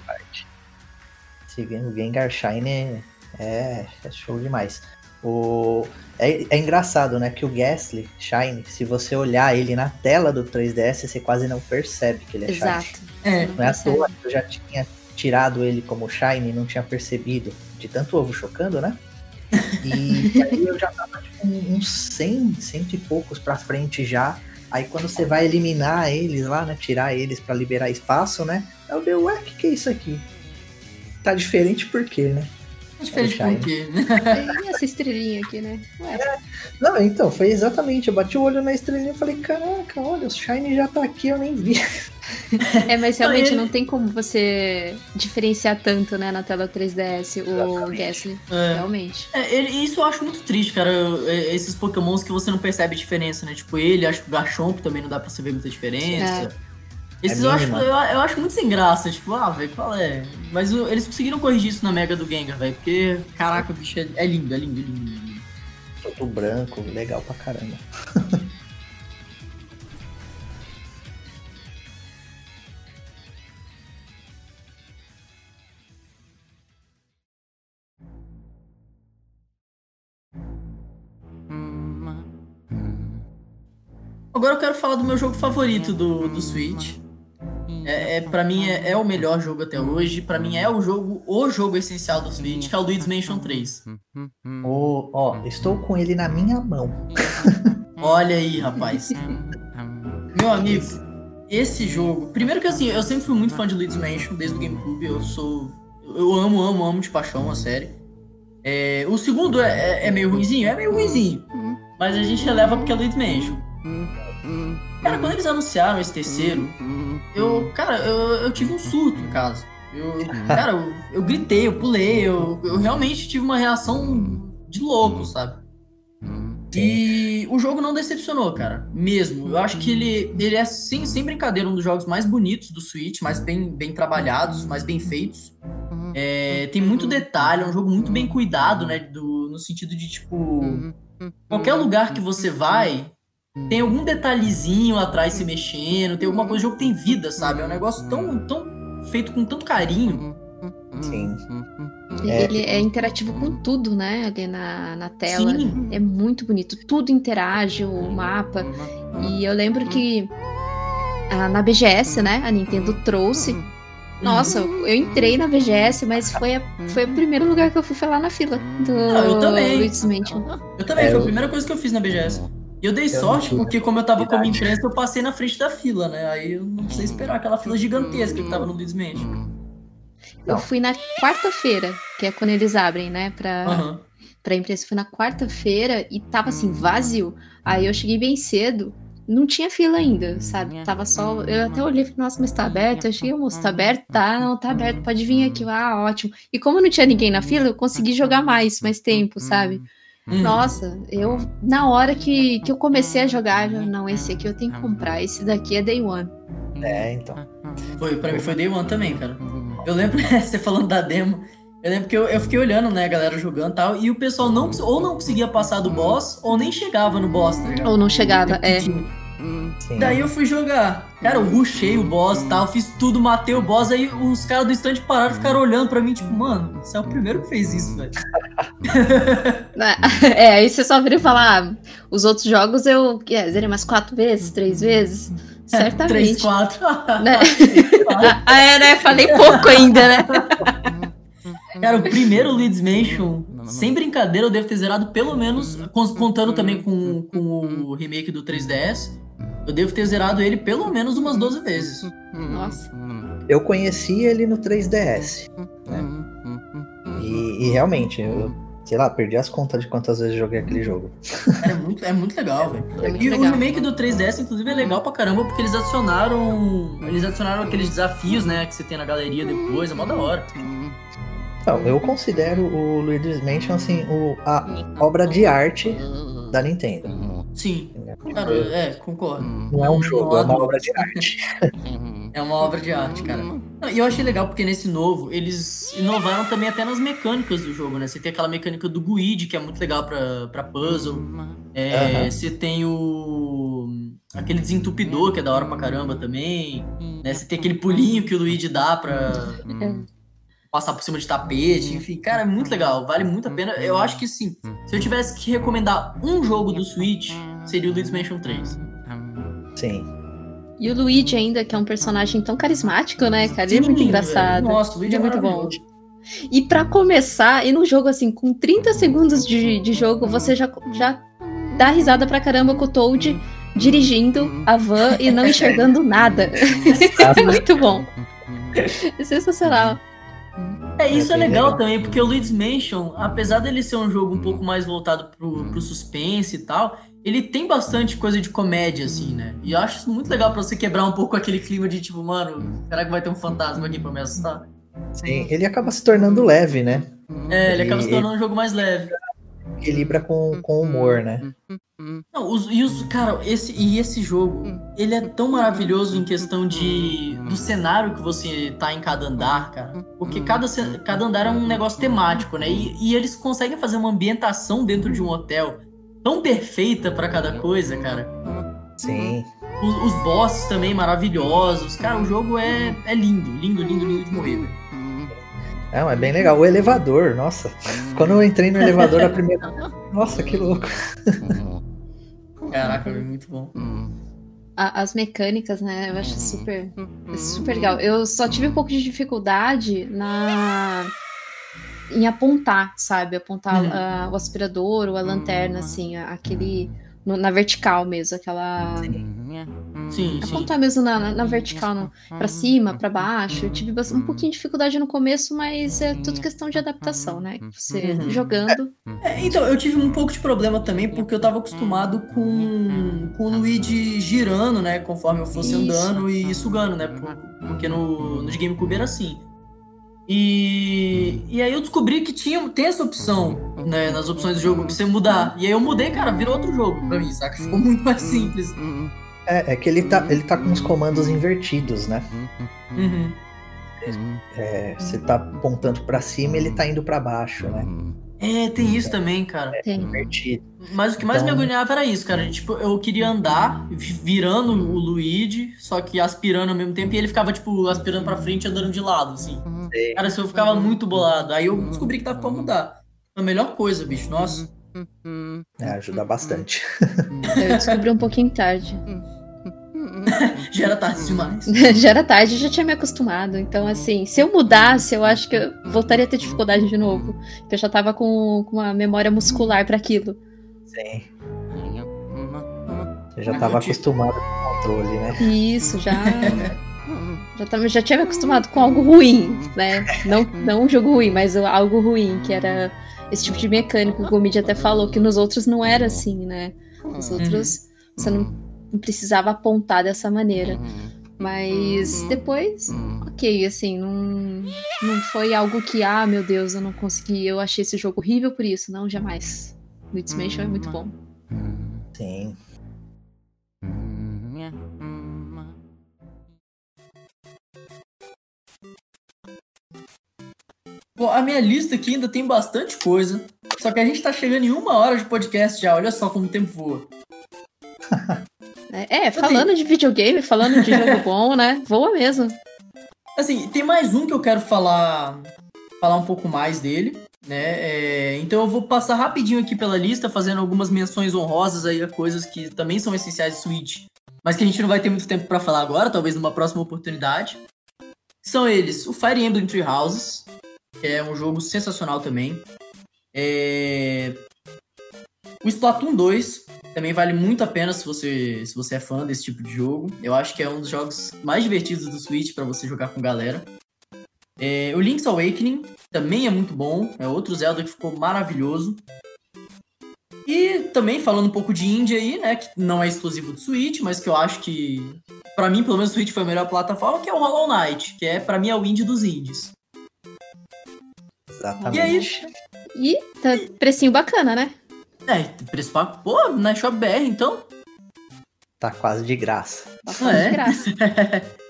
Esse Gen- o Gengar Shine é, é show demais. O, é, é engraçado, né? Que o Ghastly Shine, se você olhar ele na tela do 3DS, você quase não percebe que ele é Shine. Exato. É. Não é à toa que eu já tinha tirado ele como Shine e não tinha percebido. De tanto ovo chocando, né? E aí eu já tava tipo, uns 100, cento e poucos pra frente já. Aí quando você vai eliminar eles lá, né? Tirar eles pra liberar espaço, né? Eu dei, ué, o que, que é isso aqui? Tá diferente por quê, né? É diferente por quê? E essa estrelinha aqui, né? Ué, Não, então, foi exatamente. Eu bati o olho na estrelinha e falei, caraca, olha, o Shine já tá aqui, eu nem vi. É, mas realmente ele- não tem como você diferenciar tanto, né, na tela 3DS o. Ghastly. É. Realmente. É, ele- isso eu acho muito triste, cara. é, Esses Pokémons que você não percebe diferença, né? Tipo ele, acho que o Garchomp também não dá pra você ver muita diferença. Esses É eu, acho, eu, eu acho muito sem graça, tipo, ah, velho, qual é? Mas o- eles conseguiram corrigir isso na Mega do Gengar, velho, porque, caraca, o bicho é, é lindo, é lindo, é lindo, é lindo. Todo branco, legal pra caramba. Agora eu quero falar do meu jogo favorito do, do Switch. É, é, pra mim é, é o melhor jogo até hoje. Pra mim é o jogo, o jogo essencial do Switch, que é o Luigi's Mansion 3. O, ó, estou com ele na minha mão. Olha aí, rapaz. Meu amigo, esse jogo. Primeiro que assim, eu sempre fui muito fã de Luigi's Mansion desde o GameCube. Eu sou. Eu amo, amo, amo de paixão a série. É, o segundo é, é, é meio ruizinho? É meio ruizinho. Mas a gente releva porque é Luigi's Mansion. Cara, quando eles anunciaram esse terceiro, eu. Cara, eu, eu tive um surto em casa. Eu, cara, eu, eu gritei, eu pulei, eu, eu realmente tive uma reação de louco, sabe? E o jogo não decepcionou, cara. Mesmo. Eu acho que ele, ele é, sem, sem brincadeira, um dos jogos mais bonitos do Switch, mais bem, bem trabalhados, mais bem feitos. É, tem muito detalhe, é um jogo muito bem cuidado, né? Do, no sentido de, tipo, qualquer lugar que você vai, tem algum detalhezinho atrás se mexendo, tem alguma coisa, o jogo tem vida, sabe? É um negócio tão, tão feito com tanto carinho. Sim. E É. Ele é interativo com tudo, né? Ali na, na tela. Sim. É muito bonito. Tudo interage, o mapa. E eu lembro que ah, na BGS, né? A Nintendo trouxe. Nossa, eu entrei na BGS, mas foi, a- foi o primeiro lugar que eu fui lá na fila do Ah, eu também. Luigi's Mansion. Eu também, É, foi a eu- primeira coisa que eu fiz na BGS. E eu dei Eu sorte não porque, como eu tava como imprensa, eu passei na frente da fila, né? Aí eu não precisei esperar aquela fila gigantesca que tava no Luiz Mansion. Eu Não. fui na quarta-feira, que é quando eles abrem, né? Pra, Aham. pra imprensa. Eu fui na quarta-feira e tava assim, vazio. Aí eu cheguei bem cedo. Não tinha fila ainda, sabe? Tava só. Eu até olhei e falei, nossa, mas tá aberto? Eu cheguei, moço, tá aberto? Tá, não, tá aberto, pode vir aqui. Ah, ótimo. E como não tinha ninguém na fila, eu consegui jogar mais, mais tempo, sabe? Hum. Nossa, eu, na hora que, que eu comecei a jogar, eu, não, esse aqui eu tenho que comprar, esse daqui é Day One. É, então. Foi, pra mim foi Day One também, cara. Eu lembro, você falando da demo, eu lembro que eu, eu fiquei olhando, né, a galera jogando e tal, e o pessoal não, ou não conseguia passar do boss, ou nem chegava no boss, tá ligado? Ou não chegava, é. Sim. Daí eu fui jogar. Cara, eu rushei o boss e tal, fiz tudo, matei o boss, aí os caras do stand pararam e ficaram olhando pra mim, tipo, mano, você é o primeiro que fez isso, velho. É, aí você só vira e fala, ah, os outros jogos eu é, zerei umas quatro vezes, três vezes. Três, Certamente. quatro. Né? ah, é, né? Falei pouco ainda, né? Cara, o primeiro Luigi's Mansion, sem brincadeira, eu devo ter zerado pelo menos, con- contando também com, com o remake do 3DS, eu devo ter zerado ele pelo menos umas 12 vezes. Nossa. Eu conheci ele no 3DS. E, e realmente, eu, sei lá, perdi as contas de quantas vezes joguei aquele jogo. É muito, é muito legal, velho. É E o legal. remake do 3DS, inclusive, é legal pra caramba, porque eles adicionaram. Eles adicionaram aqueles desafios, né, que você tem na galeria depois, é mó da hora. Não, eu considero o Luigi's Mansion, assim, o, a obra de arte da Nintendo. Sim. Cara, é, concordo. Não é um jogo, é uma obra de arte. É uma obra de arte, cara. Não, E eu achei legal porque nesse novo, eles inovaram também até nas mecânicas do jogo, né? Você tem aquela mecânica do Guide, que é muito legal pra, pra puzzle. É. Você tem o. aquele desentupidor, que é da hora pra caramba também. Né? Você tem aquele pulinho que o Luigi dá pra passar por cima de tapete. Enfim, cara, é muito legal. Vale muito a pena. Eu acho que sim. Se eu tivesse que recomendar um jogo do Switch, seria o Luigi's Mansion 3. Sim. E o Luigi ainda, que é um personagem tão carismático, né, cara? Ele é muito engraçado. velho. Nossa, o Luigi Ele é é muito bom. E pra começar, e no jogo, assim, com 30 segundos de, de jogo, você já, já dá risada pra caramba com o Toad dirigindo a van e não enxergando nada. É muito bom. É sensacional. É, isso é, É legal, legal. também, porque o Luigi's Mansion, apesar dele ser um jogo um pouco mais voltado pro, pro suspense e tal, ele tem bastante coisa de comédia, assim, né? E eu acho isso muito legal pra você quebrar um pouco aquele clima de tipo, mano, será que vai ter um fantasma aqui pra me assustar? Sim, ele acaba se tornando leve, né? É, ele acaba se tornando um jogo mais leve. Equilibra com, com humor, né? Não, os, e os, cara, esse, e esse jogo, ele é tão maravilhoso em questão de do cenário que você tá em cada andar, cara. Porque cada, cada andar é um negócio temático, né? E, e eles conseguem fazer uma ambientação dentro de um hotel tão perfeita pra cada coisa, cara. Sim. Os, os bosses também maravilhosos. Cara, o jogo é, é lindo, lindo, lindo, lindo de morrer, velho. Não, é bem legal. O elevador, nossa. Quando eu entrei no elevador a primeira. Nossa, que louco. Caraca, é muito bom. A- as mecânicas, né? Eu acho super, super legal. Eu só tive um pouco de dificuldade na em apontar, sabe? Apontar Uhum. ah, o aspirador ou a lanterna, assim, a- aquele no- na vertical mesmo, aquela Sim, sim. apontar mesmo na, na- na vertical, no, pra cima, pra baixo. Eu tive um pouquinho de dificuldade no começo, mas é tudo questão de adaptação, né? Você Uhum. jogando. É, então, eu tive um pouco de problema também, porque eu tava acostumado com, com o Luigi girando, né? Conforme eu fosse Isso. andando e sugando, né? por- Porque no, no de GameCube era assim. E, e aí eu descobri que tinha, tem essa opção, né? Nas opções do jogo, pra você mudar. E aí eu mudei, cara, virou outro jogo pra mim, saca? Ficou muito mais simples. É, é que ele tá, ele tá com os comandos invertidos, né? Uhum. É, você tá apontando pra cima ele tá indo pra baixo, né? É, tem isso também, cara. Tem. Invertido. Mas o que mais Então- me agoniava era isso, cara. Tipo, eu queria andar vi- virando o Luigi, só que aspirando ao mesmo tempo, e ele ficava, tipo, aspirando pra frente e andando de lado, assim. Sei. Cara, isso eu ficava muito bolado. Aí eu descobri que dava pra mudar. A melhor coisa, bicho. Nossa. É, ajuda bastante. Eu descobri um pouquinho tarde. Já era tarde demais. já era tarde, já tinha me acostumado. Então, assim, se eu mudasse, eu acho que eu voltaria a ter dificuldade de novo. Porque eu já tava com, com uma memória muscular pra aquilo. Sim. Você já estava acostumado com o controle, né? Isso, já. já, tava, já tinha me acostumado com algo ruim, né? Não, não um jogo ruim, mas algo ruim, que era esse tipo de mecânico. O Gomid até falou que nos outros não era assim, né? Nos outros você não precisava apontar dessa maneira. Mas depois, ok, assim, não, não foi algo que, ah, meu Deus, eu não consegui, eu achei esse jogo horrível por isso. Não, jamais. Luigi's Mansion é muito bom. Sim. Bom, a minha lista aqui ainda tem bastante coisa. Só que a gente tá chegando em uma hora de podcast já. Olha só como o tempo voa. É, é falando assim, de videogame, falando de jogo bom, né? Voa mesmo. Assim, tem mais um que eu quero falar, falar um pouco mais dele, né? É, então eu vou passar rapidinho aqui pela lista, fazendo algumas menções honrosas aí a coisas que também são essenciais de Switch, mas que a gente não vai ter muito tempo para falar agora, talvez numa próxima oportunidade. São eles o Fire Emblem Three Houses, que é um jogo sensacional também. É... O Splatoon 2 também vale muito a pena se você, se você é fã desse tipo de jogo. Eu acho que é um dos jogos mais divertidos do Switch para você jogar com galera. É... O Link's Awakening também é muito bom. É outro Zelda que ficou maravilhoso. E também falando um pouco de indie aí, né, que não é exclusivo do Switch, mas que eu acho que para mim, pelo menos o Switch foi a melhor plataforma, que é o Hollow Knight, que é para mim é o indie dos indies. Exatamente. E aí? E tá precinho bacana, né? É, preço pago. Pô, na Shop BR, então. Tá quase de graça. Tá quase É. de graça.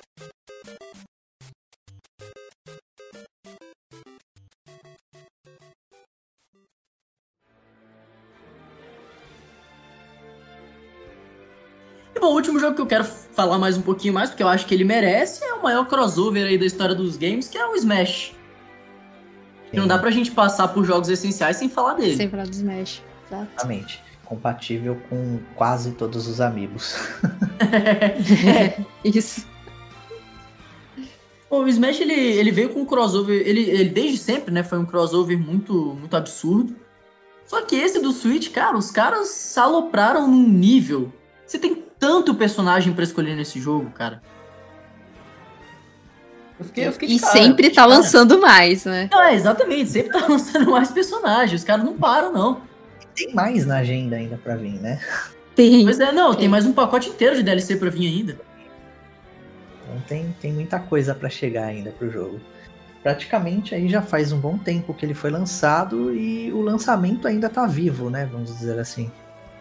E bom, o último jogo que eu quero falar mais um pouquinho mais, porque eu acho que ele merece, é o maior crossover aí da história dos games, que é o Smash. E não dá pra gente passar por jogos essenciais sem falar dele. Sem falar do Smash. Exato. Exatamente. Compatível com quase todos os amigos. É, isso. O Smash ele, ele veio com um crossover, ele, ele desde sempre, né, foi um crossover muito, muito absurdo. Só que esse do Switch, cara, os caras salopraram num nível. Você tem tanto personagem pra escolher nesse jogo, cara. Eu fiquei, eu fiquei de E cara, sempre de tá cara. lançando mais, né? Não, é, exatamente, sempre tá lançando mais personagens, os caras não param, não. Tem mais na agenda ainda pra vir, né? Tem. Pois é, não, tem Tem. mais um pacote inteiro de DLC pra vir ainda. Então tem, tem muita coisa pra chegar ainda pro jogo. Praticamente aí já faz um bom tempo que ele foi lançado e o lançamento ainda tá vivo, né? Vamos dizer assim.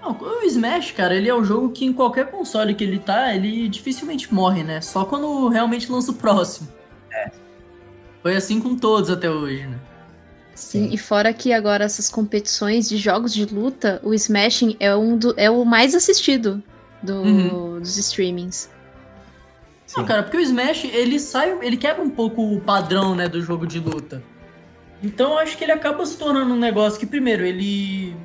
Não, o Smash, cara, ele é um jogo que em qualquer console que ele tá, ele dificilmente morre, né? Só quando realmente lança o próximo. É. Foi assim com todos até hoje, né? Sim, e fora que agora essas competições de jogos de luta, o Smashing é, um do, é o mais assistido do- Uhum. dos streamings. Não, cara, porque o Smash, ele sai, ele quebra um pouco o padrão, né, do jogo de luta. Então eu acho que ele acaba se tornando um negócio que, primeiro, ele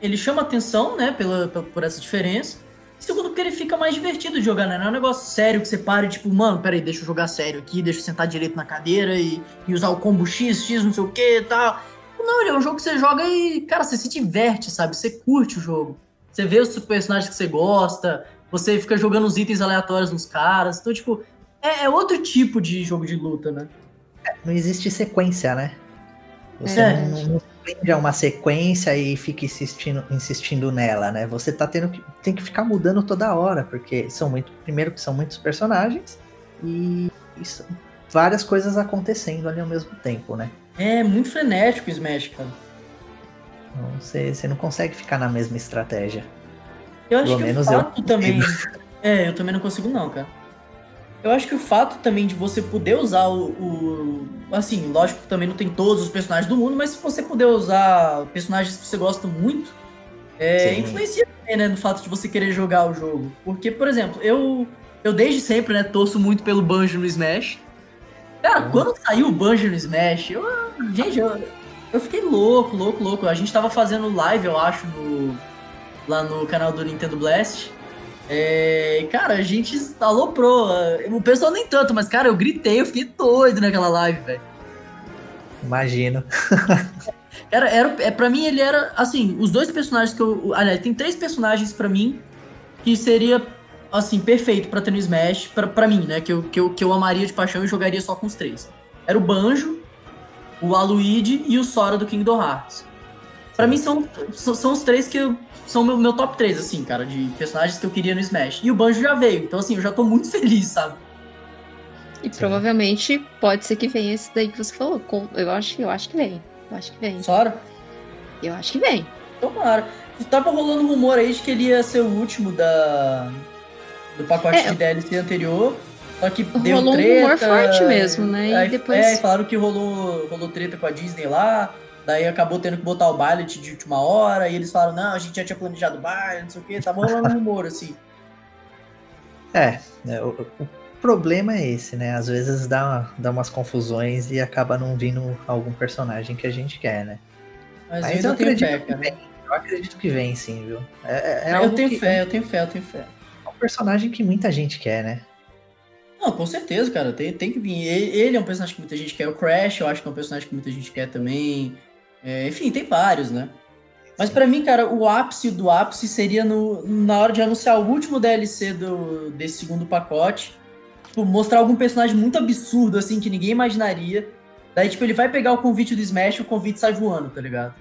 ele chama atenção, né, pela, pela- por essa diferença. Segundo, porque ele fica mais divertido de jogar, né? Não é um negócio sério que você para e, tipo, mano, peraí, deixa eu jogar sério aqui, deixa eu sentar direito na cadeira e, e usar o combo X, X, não sei o que e tal. Não, ele é um jogo que você joga e, cara, você se diverte, sabe? Você curte o jogo. Você vê os personagens que você gosta, você fica jogando os itens aleatórios nos caras. Então, tipo, é, é outro tipo de jogo de luta, né? Não existe sequência, né? Você É. não, não prende a uma sequência e fica insistindo, insistindo nela, né? Você tá tendo que, tem que ficar mudando toda hora, porque são muito. Primeiro que são muitos personagens e, são várias coisas acontecendo ali ao mesmo tempo, né? É muito frenético o Smash, cara. Então você, você não consegue ficar na mesma estratégia. Eu acho Pelo que menos o eu fato também. É, eu também não consigo, não, cara. Eu acho que o fato também de você poder usar o, o- Assim, lógico que também não tem todos os personagens do mundo, mas se você puder usar personagens que você gosta muito, é, Sim. influencia também, né, no fato de você querer jogar o jogo. Porque, por exemplo, eu. Eu desde sempre, né, torço muito pelo Banjo no Smash. Cara, Hum. quando saiu o Banjo no Smash, eu. Gente, eu, eu fiquei louco, louco, louco. A gente tava fazendo live, eu acho, no, lá no canal do Nintendo Blast. É, cara, a gente aloprou. O pessoal nem tanto, mas, cara, eu gritei, eu fiquei doido naquela live, velho. Imagino. Era, era, é, pra mim, ele era, assim, os dois personagens que eu. Aliás, tem três personagens pra mim que seria, assim, perfeito pra ter no Smash, pra, pra mim, né? Que eu, que, eu, que eu amaria de paixão e jogaria só com os três. Era o Banjo, o Aluigi e o Sora do Kingdom Hearts. Pra mim são, são, são os três que eu, são meu, meu top 3, assim, cara, de personagens que eu queria no Smash. E o Banjo já veio, então assim, eu já tô muito feliz, sabe? E provavelmente pode ser que venha esse daí que você falou. Com- Eu acho, eu acho que vem. Eu acho que vem. Sora? Eu acho que vem. Tomara. Tava rolando um rumor aí de que ele ia ser o último da do pacote É. de DLC anterior. Só que deu Rolou um treta. rumor forte mesmo, né? E Aí, depois- É, e falaram que rolou, rolou treta com a Disney lá. Daí acabou tendo que botar o Byleth de última hora. E eles falaram, não, a gente já tinha planejado o Byleth, não sei o quê. Tava rolando um rumor, assim. É, né, o, o problema é esse, né? Às vezes dá, dá umas confusões e acaba não vindo algum personagem que a gente quer, né? Mas, Mas eu eu acredito fé, que cara. vem. Eu acredito que vem, sim, viu? É, é- é eu tenho que- fé, eu tenho fé, eu tenho fé. É um personagem que muita gente quer, né? Não, com certeza, cara. Tem, tem que vir. Ele, ele é um personagem que muita gente quer. O Crash, eu acho que é um personagem que muita gente quer também. É, enfim, tem vários, né? Mas pra mim, cara, o ápice do ápice seria no, na hora de anunciar o último DLC do, desse segundo pacote. Tipo, mostrar algum personagem muito absurdo, assim, que ninguém imaginaria. Daí, tipo, ele vai pegar o convite do Smash e o convite sai voando, tá ligado?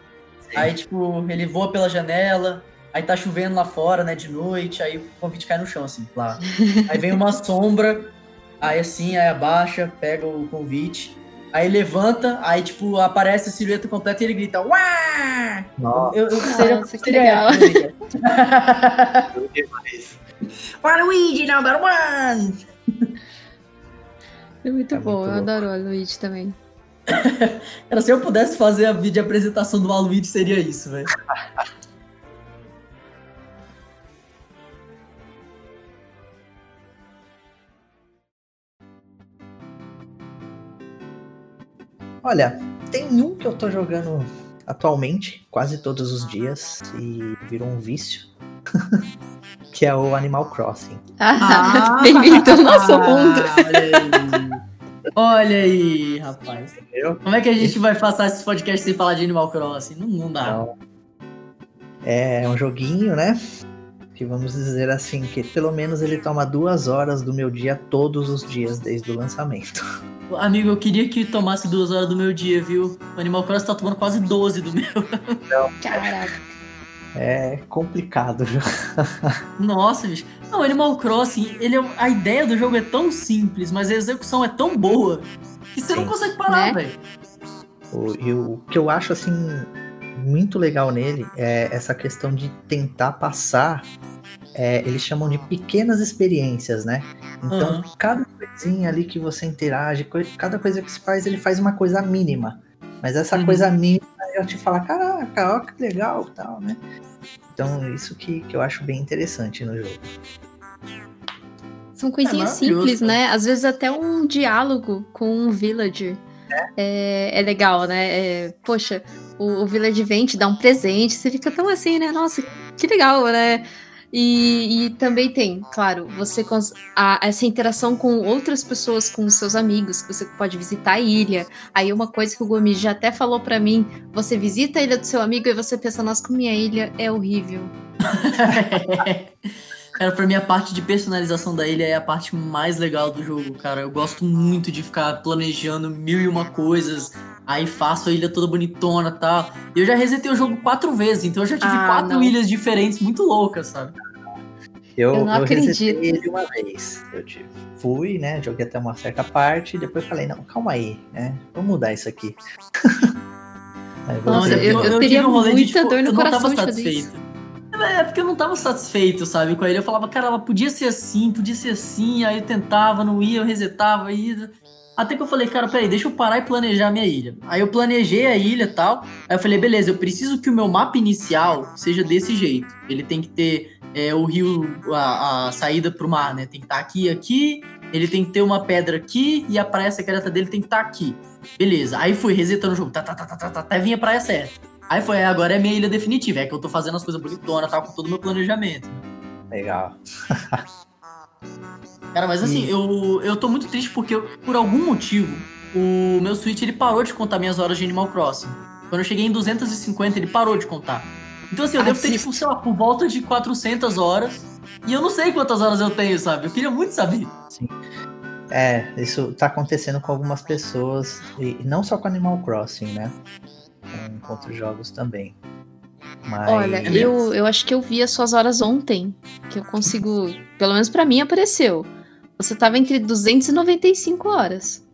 Aí, tipo, ele voa pela janela, aí tá chovendo lá fora, né, de noite, aí o convite cai no chão, assim, lá. Aí vem uma sombra, aí assim, aí abaixa, pega o convite, aí levanta, aí, tipo, aparece a silhueta completa e ele grita, Uá! Nossa, Eu, eu seria, Nossa, que seria legal. épico, né? demais. Para Luigi, number one! É muito É bom. muito eu louco. adoro o Luigi também. Cara, se eu pudesse fazer a vídeo apresentação do Aluigi, seria isso, velho. Olha, tem um que eu tô jogando atualmente, quase todos os dias, e virou um vício. que é o Animal Crossing. Ah, bem-vindo ao nosso mundo. Olha aí. Olha aí, rapaz. Entendeu? Como é que a gente vai passar esses podcasts sem falar de Animal Crossing? Não, não dá. Então, é um joguinho, né? Que vamos dizer assim, que pelo menos ele toma duas horas do meu dia todos os dias desde o lançamento. Amigo, eu queria que tomasse duas horas do meu dia, viu? O Animal Crossing tá tomando quase 12 do meu. Caraca. É complicado, viu? Nossa, bicho. Não, Animal Crossing, ele é- a ideia do jogo é tão simples, mas a execução é tão boa que você não Sim. consegue parar, Né? velho. O, e o que eu acho assim muito legal nele é essa questão de tentar passar. É, eles chamam de pequenas experiências, né? Então, Aham. cada coisinha ali que você interage, cada coisa que se faz, ele faz uma coisa mínima. Mas essa Uhum. coisa mínima já te fala, caraca, ó que legal tal, né? Então, isso que, que eu acho bem interessante no jogo. São coisinhas maravilhoso, simples, cara. né? Às vezes até um diálogo com um villager é, é legal, né? É, poxa, o, o villager vem te dar um presente, você fica tão assim, né? Nossa, que legal, né? E, e também tem, claro, você a- essa interação com outras pessoas, com seus amigos, que você pode visitar a ilha. Aí uma coisa que o Gomi já até falou pra mim, você visita a ilha do seu amigo e você pensa, nossa, como minha ilha é horrível. Cara, pra mim a parte de personalização da ilha é a parte mais legal do jogo, cara. Eu gosto muito de ficar planejando mil e uma coisas, aí faço a ilha toda bonitona e tal. E eu já resetei o jogo quatro vezes, então eu já tive Ah, quatro não. ilhas diferentes muito loucas, sabe? Eu, Eu não resetei acredito. ele uma vez. Eu tive, fui, né? Joguei até uma certa parte, e depois falei, não, calma aí, né? Vamos mudar isso aqui. Aí Nossa, eu- eu teria um rolê de, muita dor no eu não coração tava de fazer satisfeito. É porque eu não tava satisfeito, sabe, com a ilha. Eu falava, cara, ela podia ser assim, podia ser assim. Aí eu tentava, não ia, eu resetava, ia. Até que eu falei, cara, peraí, deixa eu parar e planejar minha ilha. Aí eu planejei a ilha e tal. Aí eu falei, beleza, eu preciso que o meu mapa inicial seja desse jeito. Ele tem que ter é, o rio, a, a saída pro mar, né? Tem que estar aqui, aqui. Ele tem que ter uma pedra aqui e a praia secreta dele tem que estar aqui. Beleza. Aí fui resetando o jogo, tá, tá, tá, tá, tá, tá, até vinha a praia certa. Aí foi, "É, agora é minha ilha definitiva, é que eu tô fazendo as coisas bonitonas, tá, com todo o meu planejamento. Legal. Cara, mas assim, eu, eu tô muito triste porque, eu- por algum motivo, o meu Switch ele parou de contar minhas horas de Animal Crossing. Quando eu cheguei em 250, ele parou de contar. Então assim, eu devo ter, Assista. tipo, sei lá, por volta de 400 horas. E eu não sei quantas horas eu tenho, sabe? Eu queria muito saber. Sim. É, isso tá acontecendo com algumas pessoas, e não só com Animal Crossing, né? Com, com outros jogos também. Mas... Olha, eu, eu acho que eu vi as suas horas ontem, que eu consigo, pelo menos para mim apareceu. Você tava entre 295 horas.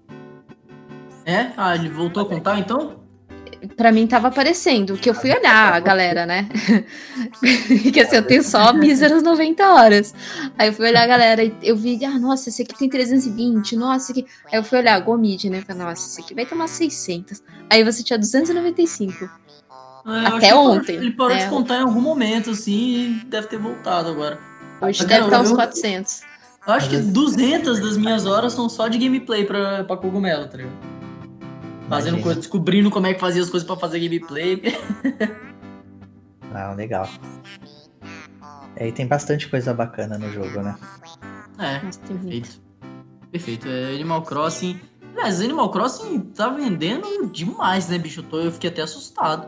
É? Ah, ele voltou a contar então? Pra mim tava aparecendo, que eu fui olhar a galera, né? que assim, eu tenho só míseras 90 horas. Aí eu fui olhar a galera e eu vi, ah, nossa, esse aqui tem 320, nossa, esse aqui. Aí eu fui olhar a Gomid, né? Falei, nossa, esse aqui vai tomar 600. Aí você tinha 295. É, Até ontem. Ele parou, ele parou né? de contar em algum momento, assim, e deve ter voltado agora. Hoje Mas, deve estar uns eu- 400. Eu acho que Às vezes- 200 das minhas horas são só de gameplay pra, pra cogumelo, tá ligado? Fazendo coisa, descobrindo como é que fazia as coisas pra fazer gameplay. Ah, legal. E aí tem bastante coisa bacana no jogo, né? É, Nossa, tem muito. perfeito. Perfeito. É, Animal Crossing. Mas Animal Crossing tá vendendo demais, né, bicho? Eu, tô, eu fiquei até assustado.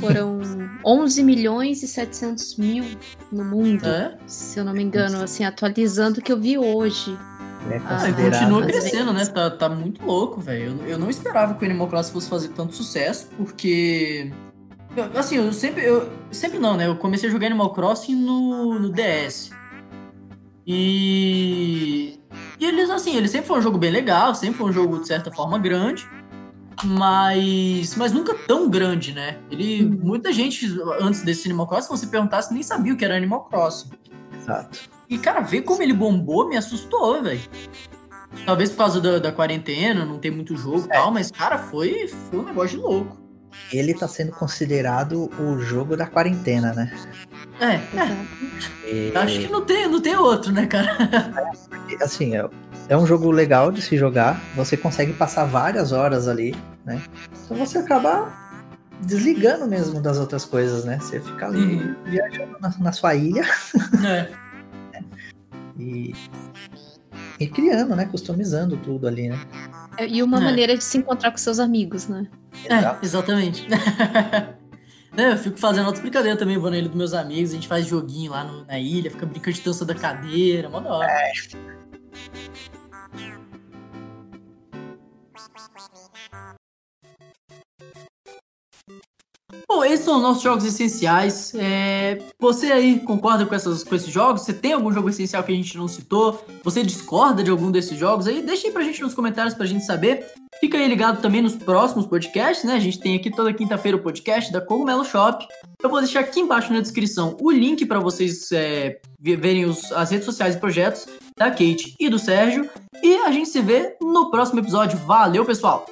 Foram 11 milhões e 700 mil no mundo, É? se eu não me engano, assim, atualizando o que eu vi hoje. Ele é Ah, continua Às crescendo, né? Tá, tá muito louco, velho. Eu, eu não esperava que o Animal Crossing fosse fazer tanto sucesso, porque. Assim, eu sempre. Eu, sempre não, né? Eu comecei a jogar Animal Crossing no, no DS. E. E eles, assim, ele sempre foi um jogo bem legal, sempre foi um jogo de certa forma grande. Mas. Mas nunca tão grande, né? Ele. Uhum. Muita gente, antes desse Animal Crossing, se você perguntasse, nem sabia o que era Animal Crossing. Exato. E, cara, ver como ele bombou me assustou, velho. Talvez por causa da, da quarentena, não tem muito jogo e tal, mas, cara, foi, foi um negócio de louco. Ele tá sendo considerado o jogo da quarentena, né? É, é. E, acho que não tem, não tem outro, né, cara? assim, é, é um jogo legal de se jogar. Você consegue passar várias horas ali, né? Então você acaba desligando mesmo das outras coisas, né? Você fica ali Uhum. viajando na, na sua ilha É, e, e criando, né? Customizando tudo ali, né? E uma É. maneira de se encontrar com seus amigos, né? é exatamente. É, eu fico fazendo outra brincadeira também, vou na ilha dos meus amigos, a gente faz joguinho lá no- na ilha, fica brincando de dança da cadeira, mó da hora. Bom, esses são os nossos jogos essenciais. É, você aí concorda com, essas, com esses jogos? Você tem algum jogo essencial que a gente não citou? Você discorda de algum desses jogos aí? Deixa aí pra gente nos comentários pra gente saber. Fica aí ligado também nos próximos podcasts, né? A gente tem aqui toda quinta-feira o podcast da Cogumelo Shop. Eu vou deixar aqui embaixo na descrição o link para vocês é, ve- verem os- as redes sociais e projetos da Kate e do Sérgio. E a gente se vê no próximo episódio. Valeu, pessoal!